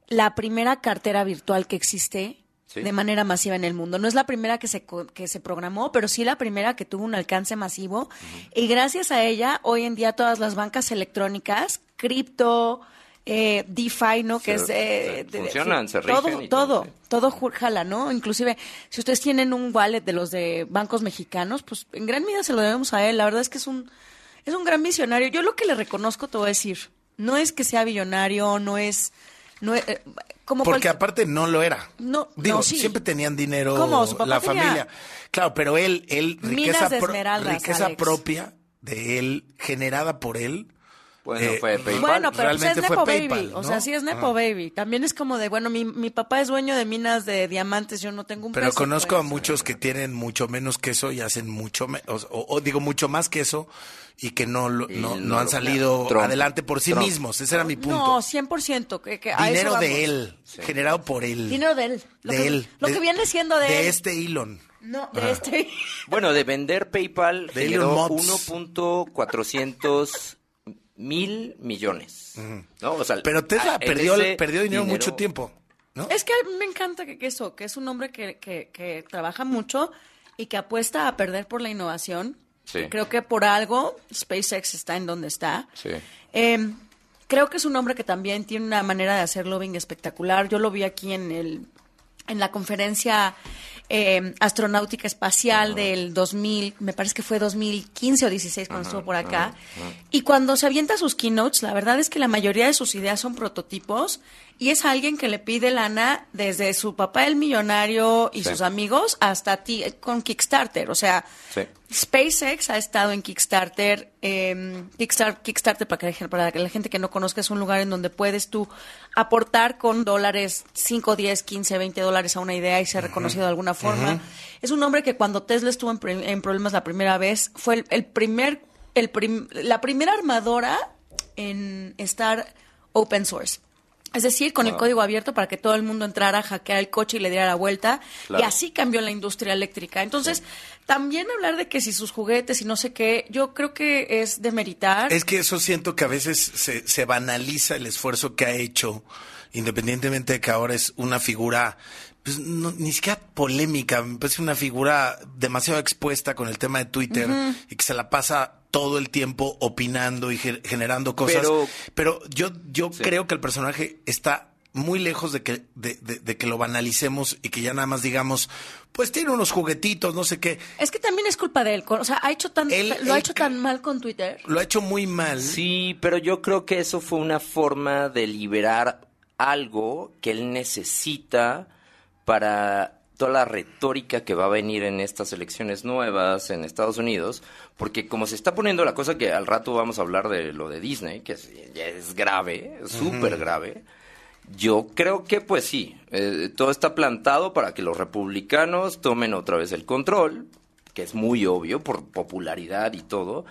[SPEAKER 3] la primera cartera virtual que existe
[SPEAKER 8] Sí.
[SPEAKER 3] de manera masiva en el mundo. No es la primera que se, que se programó, pero sí la primera que tuvo un alcance masivo. Y gracias a ella, hoy en día todas las bancas electrónicas, cripto, eh, DeFi, ¿no? Que
[SPEAKER 8] Se-
[SPEAKER 3] es de-
[SPEAKER 8] se
[SPEAKER 3] de-
[SPEAKER 8] se
[SPEAKER 3] todo,
[SPEAKER 8] y
[SPEAKER 3] todo,
[SPEAKER 8] todo, sí.
[SPEAKER 3] todo jala, ¿no? Inclusive, si ustedes tienen un wallet de los de bancos mexicanos, pues en gran medida se lo debemos a él. La verdad es que es un, es un gran visionario. Yo lo que le reconozco, te voy a decir, no es que sea billonario, no es... No eh, como
[SPEAKER 7] Porque
[SPEAKER 3] cual-
[SPEAKER 7] aparte no lo era.
[SPEAKER 3] No,
[SPEAKER 7] Digo,
[SPEAKER 3] no, sí.
[SPEAKER 7] siempre tenían dinero
[SPEAKER 3] ¿Cómo? Su papá
[SPEAKER 7] la
[SPEAKER 3] tenía
[SPEAKER 7] familia. Claro, pero él, él
[SPEAKER 3] Minas
[SPEAKER 7] riqueza,
[SPEAKER 3] de
[SPEAKER 7] pro- riqueza
[SPEAKER 3] Alex.
[SPEAKER 7] propia de él, generada por él.
[SPEAKER 8] Bueno,
[SPEAKER 7] Eh,
[SPEAKER 8] fue PayPal.
[SPEAKER 3] Bueno, pero pues es
[SPEAKER 7] Realmente fue
[SPEAKER 3] Nepo
[SPEAKER 7] PayPal,
[SPEAKER 3] Baby. O
[SPEAKER 7] ¿no?
[SPEAKER 3] sea, sí es Nepo
[SPEAKER 7] Ah.
[SPEAKER 3] Baby. También es como de, bueno, mi, mi papá es dueño de minas de diamantes, yo no tengo un
[SPEAKER 7] Pero
[SPEAKER 3] peso,
[SPEAKER 7] conozco
[SPEAKER 3] pues.
[SPEAKER 7] a muchos que tienen mucho menos que eso y hacen mucho menos, o, o digo mucho más que eso y que no, lo-
[SPEAKER 8] Y
[SPEAKER 7] no,
[SPEAKER 8] no
[SPEAKER 7] no han salido
[SPEAKER 8] Trump.
[SPEAKER 7] adelante por sí
[SPEAKER 8] Trump.
[SPEAKER 7] mismos. Ese era mi punto.
[SPEAKER 3] No, 100%. Que, que a eso
[SPEAKER 7] Dinero de él, generado por él.
[SPEAKER 3] Dinero de él. Lo
[SPEAKER 7] de
[SPEAKER 3] que,
[SPEAKER 7] él.
[SPEAKER 3] Lo
[SPEAKER 7] de-
[SPEAKER 3] que viene siendo de, él.
[SPEAKER 7] este Elon.
[SPEAKER 3] No, de
[SPEAKER 7] Ajá.
[SPEAKER 3] este.
[SPEAKER 8] Bueno, de vender PayPal
[SPEAKER 7] De
[SPEAKER 8] generó
[SPEAKER 7] Elon Musk.
[SPEAKER 8] 1.400 mil millones. ¿no? O sea,
[SPEAKER 7] Pero Tesla perdió, perdió dinero, mucho tiempo. ¿no?
[SPEAKER 3] Es que me encanta que, que eso, que es un hombre que, que, que trabaja mucho y que apuesta a perder por la innovación.
[SPEAKER 8] Sí.
[SPEAKER 3] Creo que por algo SpaceX está en donde está.
[SPEAKER 8] Sí.
[SPEAKER 3] Eh, creo que es un hombre que también tiene una manera de hacer lobbying espectacular. Yo lo vi aquí en el en la conferencia eh, astronáutica espacial del 2000, me parece que fue 2015 o 16 cuando estuvo por acá. Y cuando se avienta sus keynotes, la verdad es que la mayoría de sus ideas son prototipos y es alguien que le pide lana desde su papá el millonario y
[SPEAKER 8] Sí.
[SPEAKER 3] sus amigos hasta ti con Kickstarter. O sea,
[SPEAKER 8] Sí.
[SPEAKER 3] SpaceX ha estado en Kickstarter. eh, Kickstarter, Kickstarter para, que, para que la gente que no conozca, es un lugar en donde puedes tú aportar con dólares, 5, 10, 15, 20 dólares a una idea y ser reconocido de alguna forma. Es un hombre que cuando Tesla estuvo en, en problemas la primera vez, fue el, el primer, el prim- la primera armadora en estar open source. Es decir, con el código abierto para que todo el mundo entrara, hackeara el coche y le diera la vuelta.
[SPEAKER 8] Claro.
[SPEAKER 3] Y así cambió la industria eléctrica. Entonces, también hablar de que si sus juguetes y no sé qué, yo creo que es demeritar.
[SPEAKER 7] Es que eso siento que a veces se, se banaliza el esfuerzo que ha hecho, independientemente de que ahora es una figura, pues, no- ni siquiera polémica, me parece una figura demasiado expuesta con el tema de Twitter y que se la pasa todo el tiempo opinando y ge- generando cosas.
[SPEAKER 8] Pero-
[SPEAKER 7] Pero, yo, yo creo que el personaje está muy lejos de que, de, de- de que lo banalicemos y que ya nada más digamos, pues tiene unos juguetitos, no sé qué.
[SPEAKER 3] Es que también es culpa de él. O sea, ha hecho tan,
[SPEAKER 7] Él-
[SPEAKER 3] lo ha hecho tan mal con Twitter.
[SPEAKER 7] Lo ha hecho muy mal.
[SPEAKER 8] Sí, pero yo creo que eso fue una forma de liberar algo que él necesita para toda la retórica que va a venir en estas elecciones nuevas en Estados Unidos, porque como se está poniendo la cosa que al rato vamos a hablar de lo de Disney, que es, grave, súper grave, yo creo que pues sí, eh, todo está plantado para que los republicanos tomen otra vez el control, que es muy obvio por popularidad y todo,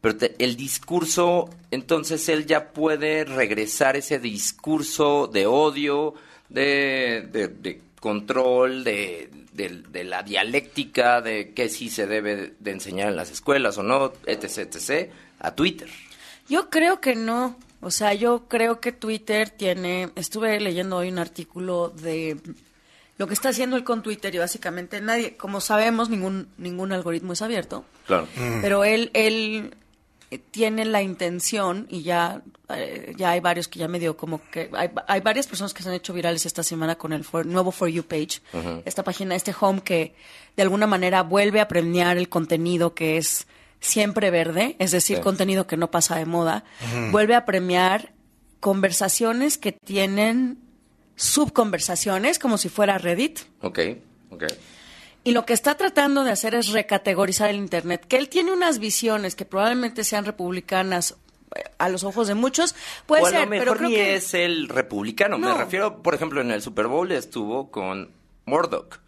[SPEAKER 8] pero te- el discurso, entonces él ya puede regresar ese discurso de odio, de, de- de control de, de- de la dialéctica de qué sí se debe de enseñar en las escuelas o no, etc, etc, a Twitter.
[SPEAKER 3] Yo creo que no. O sea, yo creo que Twitter tiene. Estuve leyendo hoy un artículo de lo que está haciendo él con Twitter y básicamente nadie, como sabemos, ningún ningún algoritmo es abierto.
[SPEAKER 8] Claro.
[SPEAKER 3] Pero él él tiene la intención y ya eh, ya hay varios que ya me dio como que hay, hay varias personas que se han hecho virales esta semana con el for- nuevo for you page. Esta página este home que de alguna manera vuelve a premiar el contenido que es siempre verde es decir
[SPEAKER 8] Sí.
[SPEAKER 3] contenido que no pasa de moda. Vuelve a premiar conversaciones que tienen subconversaciones como si fuera Reddit.
[SPEAKER 8] Ok, ok.
[SPEAKER 3] Y lo que está tratando de hacer es recategorizar el Internet, que él tiene unas visiones que probablemente sean republicanas eh, a los ojos de muchos, puede
[SPEAKER 8] o a
[SPEAKER 3] ser,
[SPEAKER 8] lo mejor
[SPEAKER 3] pero creo
[SPEAKER 8] ni
[SPEAKER 3] que
[SPEAKER 8] es el republicano. Me
[SPEAKER 3] No.
[SPEAKER 8] refiero, por ejemplo, en el Super Bowl estuvo con Murdoch.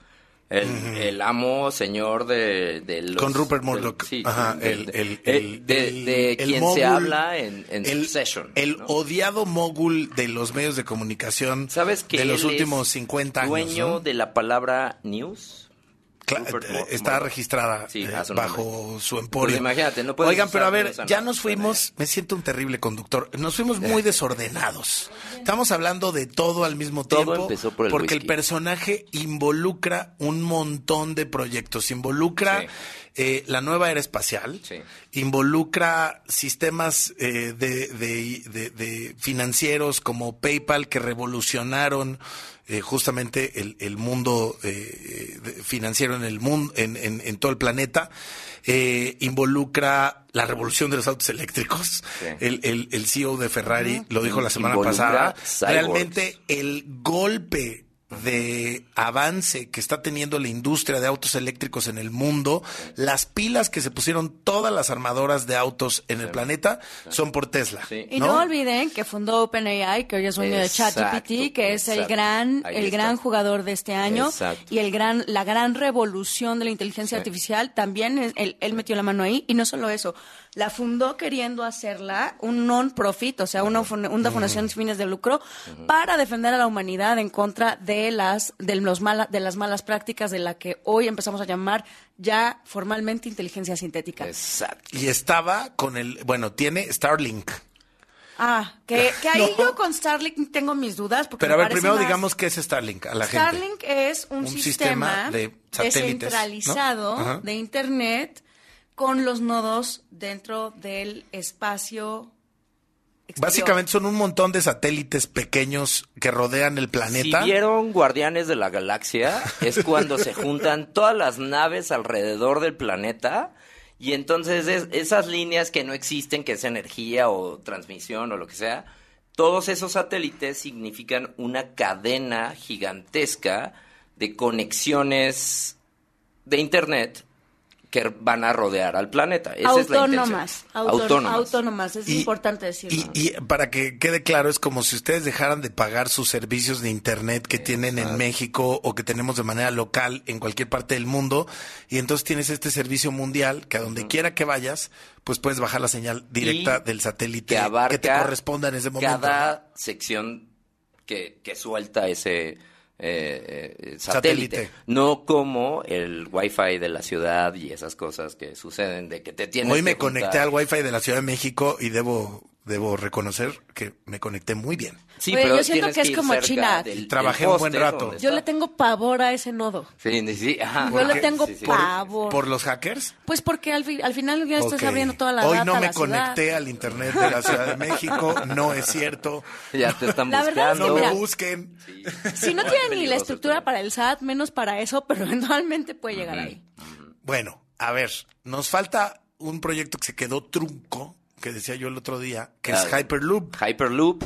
[SPEAKER 8] El, el amo señor de, de los...
[SPEAKER 7] Con Rupert Murdoch.
[SPEAKER 8] sí,
[SPEAKER 7] Ajá, el,
[SPEAKER 8] de-
[SPEAKER 7] el, el-
[SPEAKER 8] de, de
[SPEAKER 7] el
[SPEAKER 8] quien
[SPEAKER 7] mogul,
[SPEAKER 8] se habla en, en
[SPEAKER 7] el,
[SPEAKER 8] Succession.
[SPEAKER 7] El odiado mogul de los medios de comunicación
[SPEAKER 8] ¿Sabes que
[SPEAKER 7] de los últimos
[SPEAKER 8] es
[SPEAKER 7] 50 años.
[SPEAKER 8] dueño
[SPEAKER 7] ¿no?
[SPEAKER 8] de la palabra news?
[SPEAKER 7] Eh, está registrada
[SPEAKER 8] Sí,
[SPEAKER 7] eh, bajo su emporio.
[SPEAKER 8] Pues imagínate, no puedes
[SPEAKER 7] Oigan, pero a ver, ya
[SPEAKER 8] no-
[SPEAKER 7] nos fuimos, me siento un terrible conductor, nos fuimos muy desordenados. Estamos hablando de todo al mismo
[SPEAKER 8] Todo
[SPEAKER 7] tiempo
[SPEAKER 8] empezó por el
[SPEAKER 7] porque el personaje involucra un montón de proyectos, involucra
[SPEAKER 8] Sí.
[SPEAKER 7] Eh, la nueva era espacial, involucra sistemas eh, de, de- de- de financieros como PayPal que revolucionaron eh, justamente el, el mundo eh, financiero en el mundo, en, en- en todo el planeta. Involucra la revolución de los autos eléctricos.
[SPEAKER 8] Sí.
[SPEAKER 7] El, el- el CEO de Ferrari lo dijo la semana
[SPEAKER 8] Involucra
[SPEAKER 7] pasada.
[SPEAKER 8] cyborgs.
[SPEAKER 7] Realmente el golpe de avance que está teniendo la industria de autos eléctricos en el mundo, las pilas que se pusieron todas las armadoras de autos en el planeta son por Tesla.
[SPEAKER 3] Y no, olviden que fundó OpenAI, que hoy es dueño de ChatGPT, que es el gran,
[SPEAKER 7] Ahí
[SPEAKER 3] el
[SPEAKER 7] está.
[SPEAKER 3] gran jugador de este año
[SPEAKER 7] Exacto.
[SPEAKER 3] y el gran, la gran revolución de la inteligencia
[SPEAKER 8] Sí.
[SPEAKER 3] artificial. También es- él, él metió la mano ahí y no solo eso, la fundó queriendo hacerla un non-profit, o sea, una, una fundación sin fines de lucro para defender a la humanidad en contra de las de los mala- de las malas prácticas de la que hoy empezamos a llamar ya formalmente inteligencia sintética.
[SPEAKER 8] Exacto.
[SPEAKER 7] Y estaba con el, bueno, tiene Starlink.
[SPEAKER 3] Ah, que, que ahí
[SPEAKER 7] No.
[SPEAKER 3] yo con Starlink tengo mis dudas. Porque
[SPEAKER 7] Pero a ver, primero
[SPEAKER 3] más-
[SPEAKER 7] digamos qué es Starlink a la gente.
[SPEAKER 3] Starlink es un,
[SPEAKER 7] Un sistema
[SPEAKER 3] sistema,
[SPEAKER 7] de satélites,
[SPEAKER 3] descentralizado de Internet con los nodos dentro del espacio. exterior.
[SPEAKER 7] Básicamente son un montón de satélites pequeños que rodean el planeta.
[SPEAKER 8] Si vieron Guardianes de la Galaxia, es cuando se juntan todas las naves alrededor del planeta y entonces es- esas líneas que no existen, que es energía o transmisión o lo que sea, todos esos satélites significan una cadena gigantesca de conexiones de Internet que van a rodear al planeta. Esa es la
[SPEAKER 3] autónomas,
[SPEAKER 8] autónomas.
[SPEAKER 3] autónomas, es
[SPEAKER 7] Y-
[SPEAKER 3] importante decirlo.
[SPEAKER 7] Y, y para que quede claro, es como si ustedes dejaran de pagar sus servicios de Internet que tienen en México o que tenemos de manera local en cualquier parte del mundo. Y entonces tienes este servicio mundial que a donde quiera que vayas, pues puedes bajar la señal directa
[SPEAKER 8] Y
[SPEAKER 7] del satélite
[SPEAKER 8] que abarca
[SPEAKER 7] te corresponda en ese momento.
[SPEAKER 8] Cada sección que, que suelta ese eh, eh, satélite.
[SPEAKER 7] Satélite.
[SPEAKER 8] No como el wifi de la ciudad y esas cosas que suceden de que te tienes
[SPEAKER 7] Hoy
[SPEAKER 8] que
[SPEAKER 7] me conecté al Wi-Fi de la Ciudad de México y debo, debo reconocer que me conecté muy bien.
[SPEAKER 8] Sí,
[SPEAKER 3] Oye,
[SPEAKER 8] pero
[SPEAKER 3] yo siento que es como China.
[SPEAKER 8] del-
[SPEAKER 7] Trabajé
[SPEAKER 8] del
[SPEAKER 7] un buen rato.
[SPEAKER 3] Yo le tengo pavor a ese nodo.
[SPEAKER 8] Sí, sí, ajá.
[SPEAKER 3] Yo le tengo
[SPEAKER 8] sí, sí.
[SPEAKER 3] pavor.
[SPEAKER 7] ¿Por los hackers?
[SPEAKER 3] Pues porque al, fi- al final ya estás abriendo toda la
[SPEAKER 7] Hoy
[SPEAKER 3] data
[SPEAKER 7] no me
[SPEAKER 3] la ciudad.
[SPEAKER 7] conecté al internet de la Ciudad de México, no es cierto.
[SPEAKER 8] Ya te están
[SPEAKER 3] La verdad es que,
[SPEAKER 7] No me
[SPEAKER 3] mira,
[SPEAKER 7] busquen.
[SPEAKER 3] Si no
[SPEAKER 8] Muy
[SPEAKER 3] tiene ni la estructura
[SPEAKER 8] esto.
[SPEAKER 3] para el SAT, menos para eso, pero eventualmente puede llegar ahí.
[SPEAKER 7] Bueno, a ver, nos falta un proyecto que se quedó trunco, que decía yo el otro día, que es Hyperloop.
[SPEAKER 8] Hyperloop,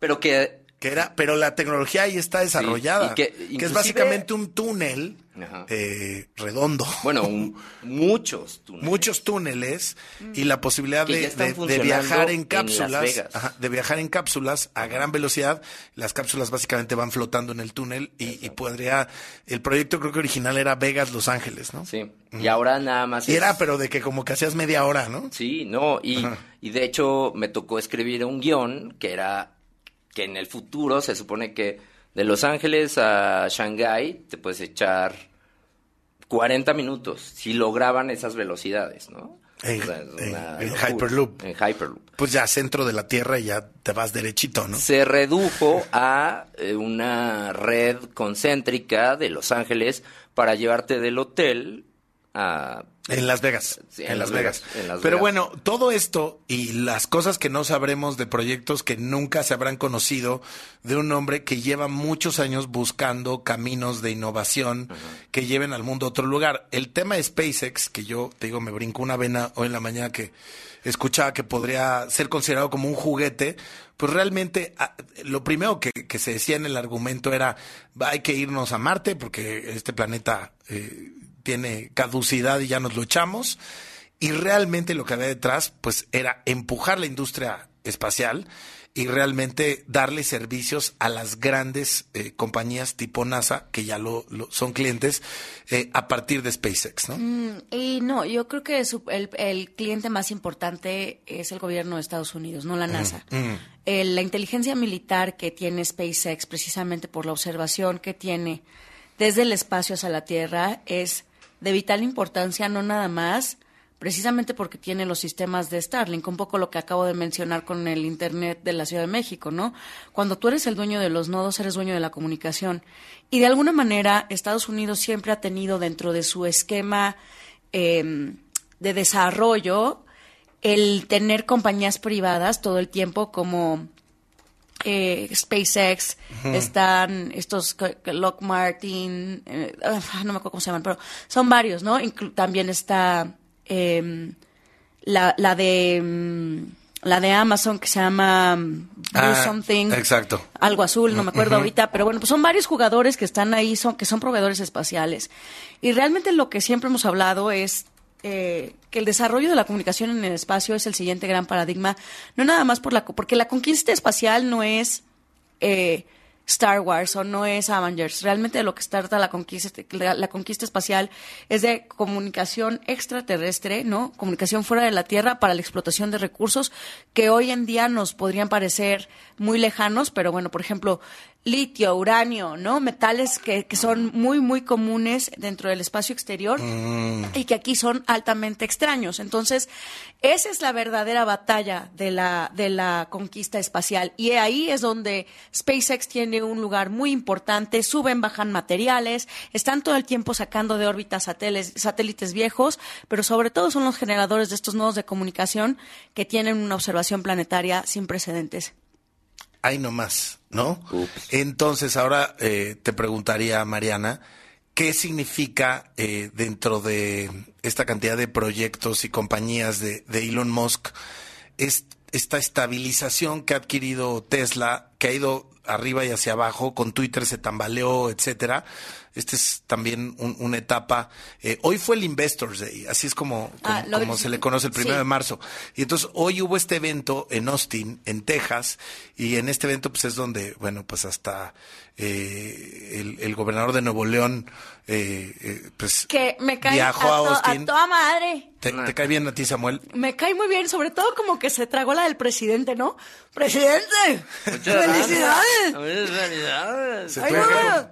[SPEAKER 8] pero que
[SPEAKER 7] Que era, pero la tecnología ahí está desarrollada.
[SPEAKER 8] que
[SPEAKER 7] que, es básicamente un túnel eh, redondo.
[SPEAKER 8] bueno, un- muchos túneles.
[SPEAKER 7] muchos túneles y la posibilidad de, de- viajar en cápsulas, ajá, de viajar en cápsulas a gran velocidad. Las cápsulas básicamente van flotando en el túnel y, y podría, el proyecto creo que original era Vegas, Los Ángeles, ¿no?
[SPEAKER 8] Sí. Y ahora nada más
[SPEAKER 7] Y
[SPEAKER 8] es-
[SPEAKER 7] era, pero de que como que hacías media hora, ¿no?
[SPEAKER 8] Sí, no, y,
[SPEAKER 7] Ajá.
[SPEAKER 8] y de hecho me tocó escribir un guion que era que en el futuro se supone que De Los Ángeles a Shanghái te puedes echar 40 minutos si lograban esas velocidades, ¿no?
[SPEAKER 7] En,
[SPEAKER 8] O sea, es
[SPEAKER 7] en-
[SPEAKER 8] una
[SPEAKER 7] en
[SPEAKER 8] locura.
[SPEAKER 7] Hyperloop.
[SPEAKER 8] En Hyperloop.
[SPEAKER 7] Pues ya centro de la Tierra y ya te vas derechito, ¿no?
[SPEAKER 8] Se redujo a eh, una red concéntrica de Los Ángeles para llevarte del hotel a...
[SPEAKER 7] En Las Vegas.
[SPEAKER 8] Sí,
[SPEAKER 7] en, Las Vegas.
[SPEAKER 8] en Las
[SPEAKER 7] Pero
[SPEAKER 8] Vegas.
[SPEAKER 7] bueno, todo esto y las cosas que no sabremos de proyectos que nunca se habrán conocido de un hombre que lleva muchos años buscando caminos de innovación que lleven al mundo a otro lugar. El tema de SpaceX, que yo te digo, me brincó una vena hoy en la mañana que escuchaba que podría ser considerado como un juguete, pues realmente ah, lo primero que, que se decía en el argumento era hay que irnos a Marte porque este planeta eh, tiene caducidad y ya nos lo echamos. Y realmente lo que había detrás, pues era empujar la industria espacial y realmente darle servicios a las grandes eh, compañías tipo NASA, que ya lo, lo- son clientes, eh, a partir de SpaceX, ¿no?
[SPEAKER 3] Mm, y no, yo creo que su- el, el cliente más importante es el gobierno de Estados Unidos, no la NASA.
[SPEAKER 7] Mm.
[SPEAKER 3] Eh, la inteligencia militar que tiene SpaceX, precisamente por la observación que tiene desde el espacio hacia la Tierra, es de vital importancia, no nada más, precisamente porque tiene los sistemas de Starlink, un poco lo que acabo de mencionar con el Internet de la Ciudad de México, ¿no? Cuando tú eres el dueño de los nodos, eres dueño de la comunicación. Y de alguna manera, Estados Unidos siempre ha tenido dentro de su esquema eh, de desarrollo el tener compañías privadas todo el tiempo como eh, SpaceX, están estos Lock Martin, eh, ah, no me acuerdo cómo se llaman, pero son varios, ¿no? Inclu- también está em, la, la de mm, la de Amazon que se llama Do
[SPEAKER 7] Ah,
[SPEAKER 3] Something,
[SPEAKER 7] Exacto.
[SPEAKER 3] algo azul, no me acuerdo ahorita, pero bueno, pues son varios jugadores que están ahí, son, que son proveedores espaciales. Y realmente lo que siempre hemos hablado es eh, que el desarrollo de la comunicación en el espacio es el siguiente gran paradigma, no nada más por la, porque la conquista espacial no es eh, Star Wars o no es Avengers. Realmente de lo que trata la conquista, la, la conquista espacial es de comunicación extraterrestre, ¿no? Comunicación fuera de la Tierra para la explotación de recursos que hoy en día nos podrían parecer muy lejanos, pero bueno, por ejemplo, litio, uranio, ¿no? Metales que, que son muy, muy comunes dentro del espacio exterior y que aquí son altamente extraños. Entonces, esa es la verdadera batalla de la, de la conquista espacial. Y ahí es donde SpaceX tiene un lugar muy importante, suben, bajan materiales, están todo el tiempo sacando de órbita satélites, satélites viejos, pero sobre todo son los generadores de estos nodos de comunicación que tienen una observación planetaria sin precedentes.
[SPEAKER 7] Ahí nomás, ¿no? Entonces, ahora eh, te preguntaría, Mariana, ¿qué significa eh, dentro de esta cantidad de proyectos y compañías de, de Elon Musk es- esta estabilización que ha adquirido Tesla, que ha ido arriba y hacia abajo, con Twitter se tambaleó, etcétera? Esta es también un- una etapa. eh, hoy fue el Investors Day, así es como, como,
[SPEAKER 3] Ah,
[SPEAKER 7] como se le conoce el primero
[SPEAKER 3] sí.
[SPEAKER 7] de marzo. Y entonces hoy hubo este evento en Austin, en Texas, y en este evento pues es donde, bueno, pues hasta eh, el, el gobernador de Nuevo León, eh, eh, pues
[SPEAKER 3] Que me cae a,
[SPEAKER 7] viajó a
[SPEAKER 3] to- a
[SPEAKER 7] Austin.
[SPEAKER 3] toda madre.
[SPEAKER 7] ¿Te, te cae bien a ti, Samuel?
[SPEAKER 3] Me cae muy bien, sobre todo como que se tragó la del presidente, ¿no? ¡Presidente! ¡Felicidades!
[SPEAKER 7] Se
[SPEAKER 3] Ay,
[SPEAKER 7] traga-
[SPEAKER 3] Nuevo,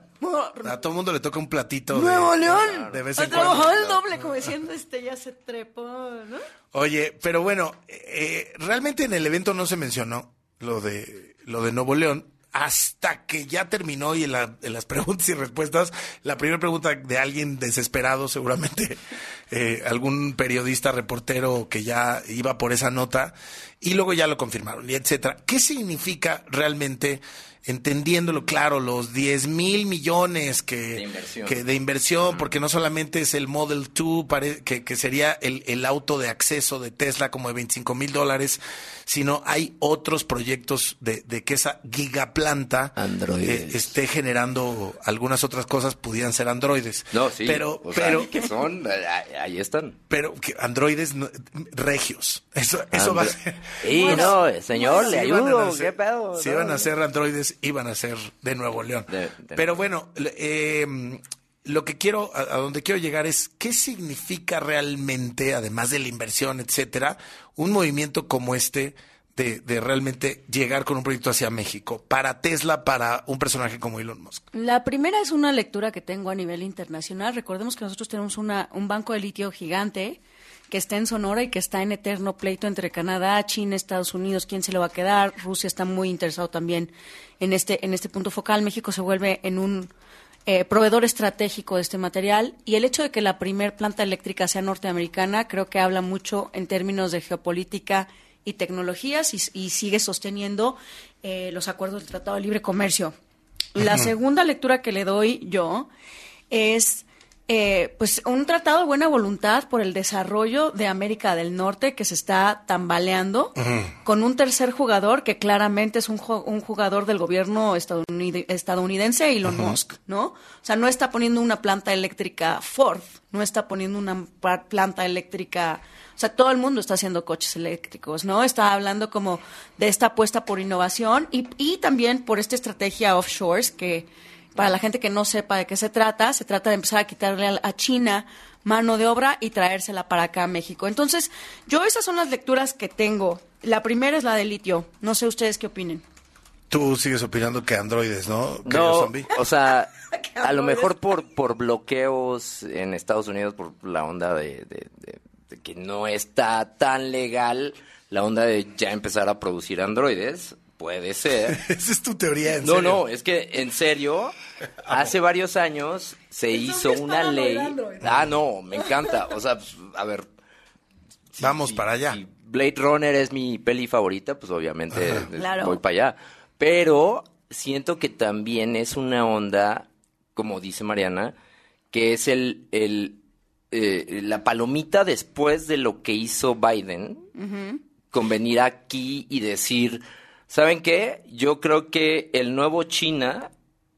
[SPEAKER 7] a todo el mundo le toca un platito. de-
[SPEAKER 3] Nuevo León.
[SPEAKER 7] De vez en cuando.
[SPEAKER 3] trabajado el doble, como diciendo, este ya se trepó, ¿no?
[SPEAKER 7] Oye, pero bueno, eh, realmente en el evento no se mencionó lo de lo de Nuevo León hasta que ya terminó y en, la- en las preguntas y respuestas, la primera pregunta de alguien desesperado, seguramente eh, algún periodista, reportero que ya iba por esa nota, y luego ya lo confirmaron, y etcétera. ¿Qué significa realmente, entendiéndolo claro, los 10 mil millones que
[SPEAKER 8] De inversión.
[SPEAKER 7] que de inversión, porque no solamente es el Model 2, pare- que, que sería el, el auto de acceso de Tesla como de 25 mil dólares, sino hay otros proyectos de, de que esa gigaplanta eh, esté generando algunas otras cosas, pudieran ser androides.
[SPEAKER 8] No, sí.
[SPEAKER 7] Pero,
[SPEAKER 8] o sea,
[SPEAKER 7] pero,
[SPEAKER 8] que son, ahí, están.
[SPEAKER 7] pero que androides no- regios. Eso, eso va a.
[SPEAKER 8] Y no, señor, le
[SPEAKER 7] Sí van
[SPEAKER 8] ayudo, ¿qué pedo?
[SPEAKER 7] Si
[SPEAKER 8] No,
[SPEAKER 7] iban a ser androides, iban a ser de Nuevo León.
[SPEAKER 8] De- de-
[SPEAKER 7] Pero bueno, eh, lo que quiero, a, a donde quiero llegar es, ¿qué significa realmente, además de la inversión, etcétera, un movimiento como este de, de realmente llegar con un proyecto hacia México para Tesla, para un personaje como Elon Musk?
[SPEAKER 3] La primera es una lectura que tengo a nivel internacional. Recordemos que nosotros tenemos una, un banco de litio gigante que está en Sonora y que está en eterno pleito entre Canadá, China, Estados Unidos, quién se lo va a quedar. Rusia está muy interesado también en este, en este punto focal. México se vuelve en un eh, proveedor estratégico de este material y el hecho de que la primer planta eléctrica sea norteamericana creo que habla mucho en términos de geopolítica y tecnologías y, y sigue sosteniendo eh, los acuerdos del Tratado de Libre Comercio. La segunda lectura que le doy yo es eh, pues un tratado de buena voluntad por el desarrollo de América del Norte que se está tambaleando con un tercer jugador que claramente es un, un jugador del gobierno estadounid- estadounidense, Elon. Musk, ¿no? O sea, no está poniendo una planta eléctrica Ford, no está poniendo una planta eléctrica, o sea, todo el mundo está haciendo coches eléctricos, ¿no? Está hablando como de esta apuesta por innovación y, y también por esta estrategia offshores que para la gente que no sepa de qué se trata, se trata de empezar a quitarle a, a China mano de obra y traérsela para acá a México. Entonces, yo esas son las lecturas que tengo. La primera es la de litio. No sé ustedes qué opinen.
[SPEAKER 7] Tú sigues opinando que androides, ¿no?
[SPEAKER 8] No, o sea, a lo mejor por, por bloqueos en Estados Unidos, por la onda de, de- de- de que no está tan legal, la onda de ya empezar a producir androides, puede ser.
[SPEAKER 7] Esa es tu teoría, en
[SPEAKER 8] no,
[SPEAKER 7] serio.
[SPEAKER 8] no, es que en serio, hace varios años se hizo una ley. Ah, no, me encanta. O sea, pues, a ver.
[SPEAKER 7] Vamos para allá.
[SPEAKER 8] Blade Runner es mi peli favorita, pues obviamente
[SPEAKER 7] Ajá.
[SPEAKER 8] es-
[SPEAKER 3] Claro.
[SPEAKER 8] voy para allá. Pero siento que también es una onda, como dice Mariana, que es el, el eh, la palomita después de lo que hizo Biden con venir aquí y decir, ¿saben qué? Yo creo que el nuevo China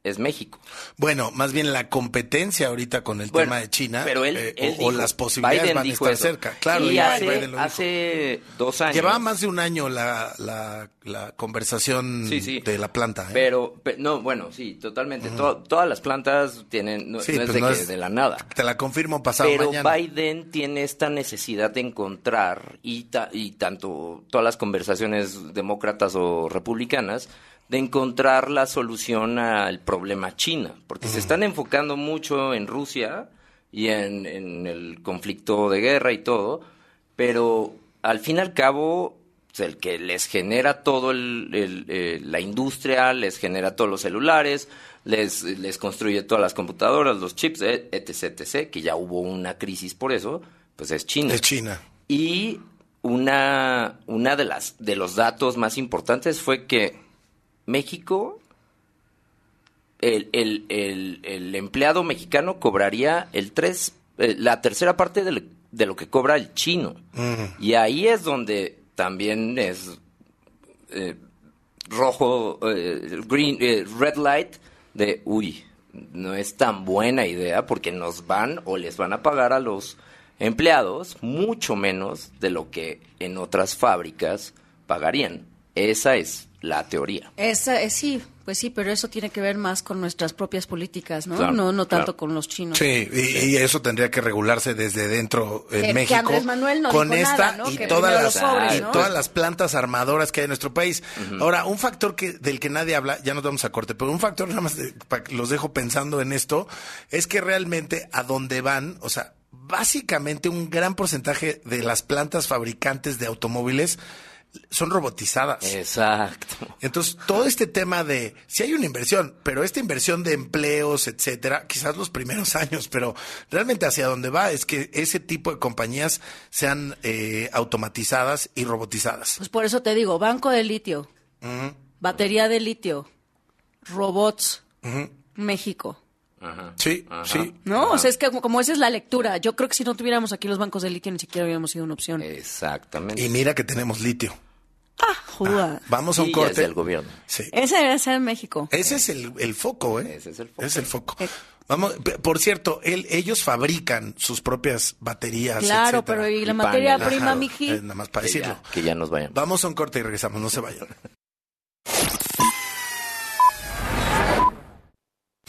[SPEAKER 8] es México.
[SPEAKER 7] Bueno, más bien la competencia ahorita con el
[SPEAKER 8] Bueno,
[SPEAKER 7] tema de China
[SPEAKER 8] pero él-
[SPEAKER 7] eh,
[SPEAKER 8] él
[SPEAKER 7] o, las posibilidades
[SPEAKER 8] Biden
[SPEAKER 7] van a estar
[SPEAKER 8] eso.
[SPEAKER 7] cerca. Claro,
[SPEAKER 8] y
[SPEAKER 7] ya
[SPEAKER 8] hace,
[SPEAKER 7] Biden lo dijo.
[SPEAKER 8] hace dos años.
[SPEAKER 7] Llevaba más de un año la, la, la conversación
[SPEAKER 8] Sí, sí.
[SPEAKER 7] de la planta. ¿eh?
[SPEAKER 8] Pero, pe- no, bueno, sí, totalmente. To- todas las plantas tienen, no,
[SPEAKER 7] Sí,
[SPEAKER 8] no es
[SPEAKER 7] pues
[SPEAKER 8] de,
[SPEAKER 7] no
[SPEAKER 8] que-
[SPEAKER 7] es-
[SPEAKER 8] de la nada.
[SPEAKER 7] Te la confirmo pasado
[SPEAKER 8] Pero
[SPEAKER 7] mañana.
[SPEAKER 8] Biden tiene esta necesidad de encontrar, y, ta- y tanto todas las conversaciones demócratas o republicanas, de encontrar la solución al problema China. Porque se están enfocando mucho en Rusia y en, en el conflicto de guerra y todo, pero al fin y al cabo, el que les genera todo el, el, eh, la industria, les genera todos los celulares, les, les construye todas las computadoras, los chips, etc, etc, que ya hubo una crisis por eso, pues es China.
[SPEAKER 7] Es China.
[SPEAKER 8] Y una, una de las de los datos más importantes fue que México, el, el, el, el empleado mexicano cobraría el tres, eh, la tercera parte de lo, de lo que cobra el chino. Y ahí es donde también es eh, rojo, eh, green, eh, red light de, uy, no es tan buena idea porque nos van o les van a pagar a los empleados mucho menos de lo que en otras fábricas pagarían. Esa es la teoría.
[SPEAKER 3] Esa, eh, sí, pues sí, pero eso tiene que ver más con nuestras propias políticas, ¿no?
[SPEAKER 8] Claro,
[SPEAKER 3] no, no tanto
[SPEAKER 8] claro.
[SPEAKER 3] con los chinos.
[SPEAKER 7] Sí, y, y eso tendría que regularse desde dentro en
[SPEAKER 3] Que- que
[SPEAKER 7] México.
[SPEAKER 3] Andrés Manuel no
[SPEAKER 7] con
[SPEAKER 3] dijo
[SPEAKER 7] esta
[SPEAKER 3] nada, ¿no?
[SPEAKER 7] y,
[SPEAKER 3] Que
[SPEAKER 7] todas las,
[SPEAKER 3] pobres,
[SPEAKER 7] y
[SPEAKER 3] ¿no?
[SPEAKER 7] todas las plantas armadoras que hay en nuestro país. Ahora, un factor que del que nadie habla, ya nos vamos a corte, pero un factor nada más de- pa- los dejo pensando en esto, es que realmente a dónde van, o sea, básicamente un gran porcentaje de las plantas fabricantes de automóviles son robotizadas.
[SPEAKER 8] Exacto.
[SPEAKER 7] Entonces, todo este tema de si hay una inversión, pero esta inversión de empleos, etcétera, quizás los primeros años, pero realmente hacia dónde va es que ese tipo de compañías sean eh, automatizadas y robotizadas.
[SPEAKER 3] Pues por eso te digo, banco de litio, batería de litio, robots. México.
[SPEAKER 7] Sí, sí.
[SPEAKER 3] No, o sea, es que como, como esa es la lectura. Yo creo que si no tuviéramos aquí los bancos de litio ni siquiera hubiéramos sido una opción.
[SPEAKER 8] Exactamente.
[SPEAKER 7] Y mira que tenemos litio.
[SPEAKER 3] Joda.
[SPEAKER 7] Vamos a un corte.
[SPEAKER 8] es del gobierno.
[SPEAKER 7] Sí.
[SPEAKER 3] Ese debe ser en México.
[SPEAKER 7] Ese es el, el foco, ¿eh?
[SPEAKER 8] Ese es el foco.
[SPEAKER 7] Es el foco. Vamos, por cierto, él- ellos fabrican sus propias baterías.
[SPEAKER 3] Claro,
[SPEAKER 7] etcétera.
[SPEAKER 3] pero ¿y la
[SPEAKER 8] Y
[SPEAKER 3] materia prima,
[SPEAKER 7] Ajá,
[SPEAKER 3] miji?
[SPEAKER 7] eh, nada más para
[SPEAKER 8] Que
[SPEAKER 7] decirlo.
[SPEAKER 8] ya, que ya nos vayan.
[SPEAKER 7] Vamos a un corte y regresamos, no se vayan.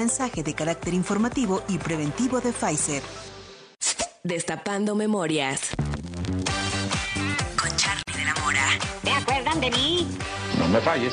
[SPEAKER 1] mensaje de carácter informativo y preventivo de Pfizer.
[SPEAKER 19] Destapando memorias.
[SPEAKER 2] Con Charlie de la Mora.
[SPEAKER 28] ¿Te acuerdan de mí?
[SPEAKER 29] No me falles.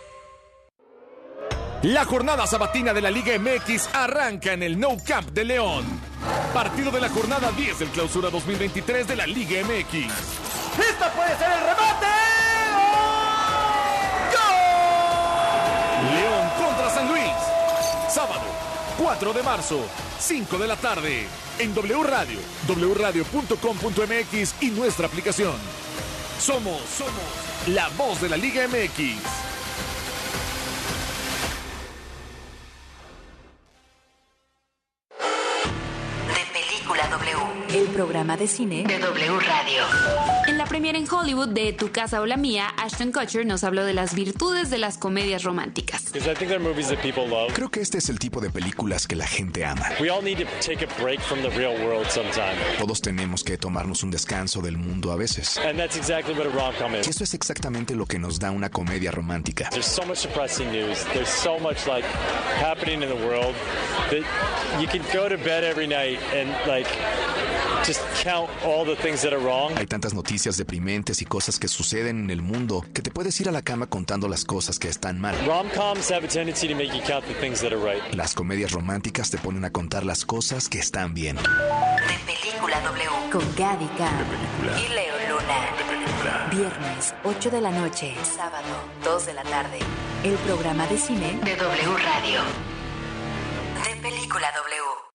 [SPEAKER 30] La jornada sabatina de la Liga MX arranca en el No Camp de León. Partido de la jornada 10 del clausura 2023 de la Liga MX.
[SPEAKER 28] ¡Esta puede ser el remate!
[SPEAKER 30] León contra San Luis. Sábado, 4 de marzo, 5 de la tarde. En W Radio, wradio.com.mx y nuestra aplicación. Somos, somos la voz de la Liga MX.
[SPEAKER 20] Programa de cine de W Radio.
[SPEAKER 21] En la premiere en Hollywood de Tu casa o la mía, Ashton Kutcher nos habló de las virtudes de las comedias románticas.
[SPEAKER 31] Creo que este es el tipo de películas que la gente ama. Todos tenemos que tomarnos un descanso del mundo a veces. Y eso es exactamente lo que nos da una comedia romántica.
[SPEAKER 32] There's so much depressing news. There's so much like happening in the world that you can go to bed every night and like
[SPEAKER 31] Hay tantas noticias deprimentes y cosas que suceden en el mundo que te puedes ir a la cama contando las cosas que están mal.
[SPEAKER 32] Rom-coms have a tendency to make you count the things that are right.
[SPEAKER 31] Las comedias románticas te ponen a contar las cosas que están bien.
[SPEAKER 20] De Película W. Con Gaby Khan y Leo Luna. Viernes, 8 de la noche. Sábado, 2 de la tarde. El programa de cine de W Radio. De Película W.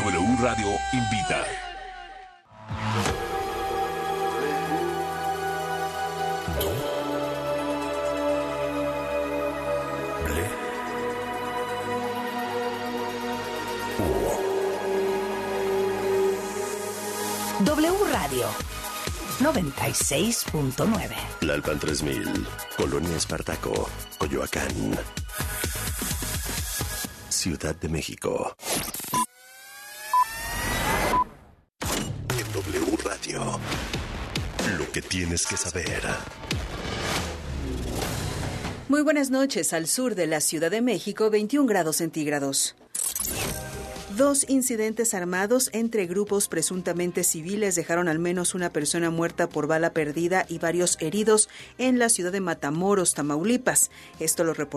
[SPEAKER 2] W Radio invita.
[SPEAKER 19] W Radio 96.9
[SPEAKER 15] Lalpan 3000, Colonia Espartaco, Coyoacán, Ciudad de México. Lo que tienes que saber.
[SPEAKER 1] Muy buenas noches. Al sur de la Ciudad de México, 21 grados centígrados. Dos incidentes armados entre grupos presuntamente civiles dejaron al menos una persona muerta por bala perdida y varios heridos en la ciudad de Matamoros, Tamaulipas. Esto lo reportó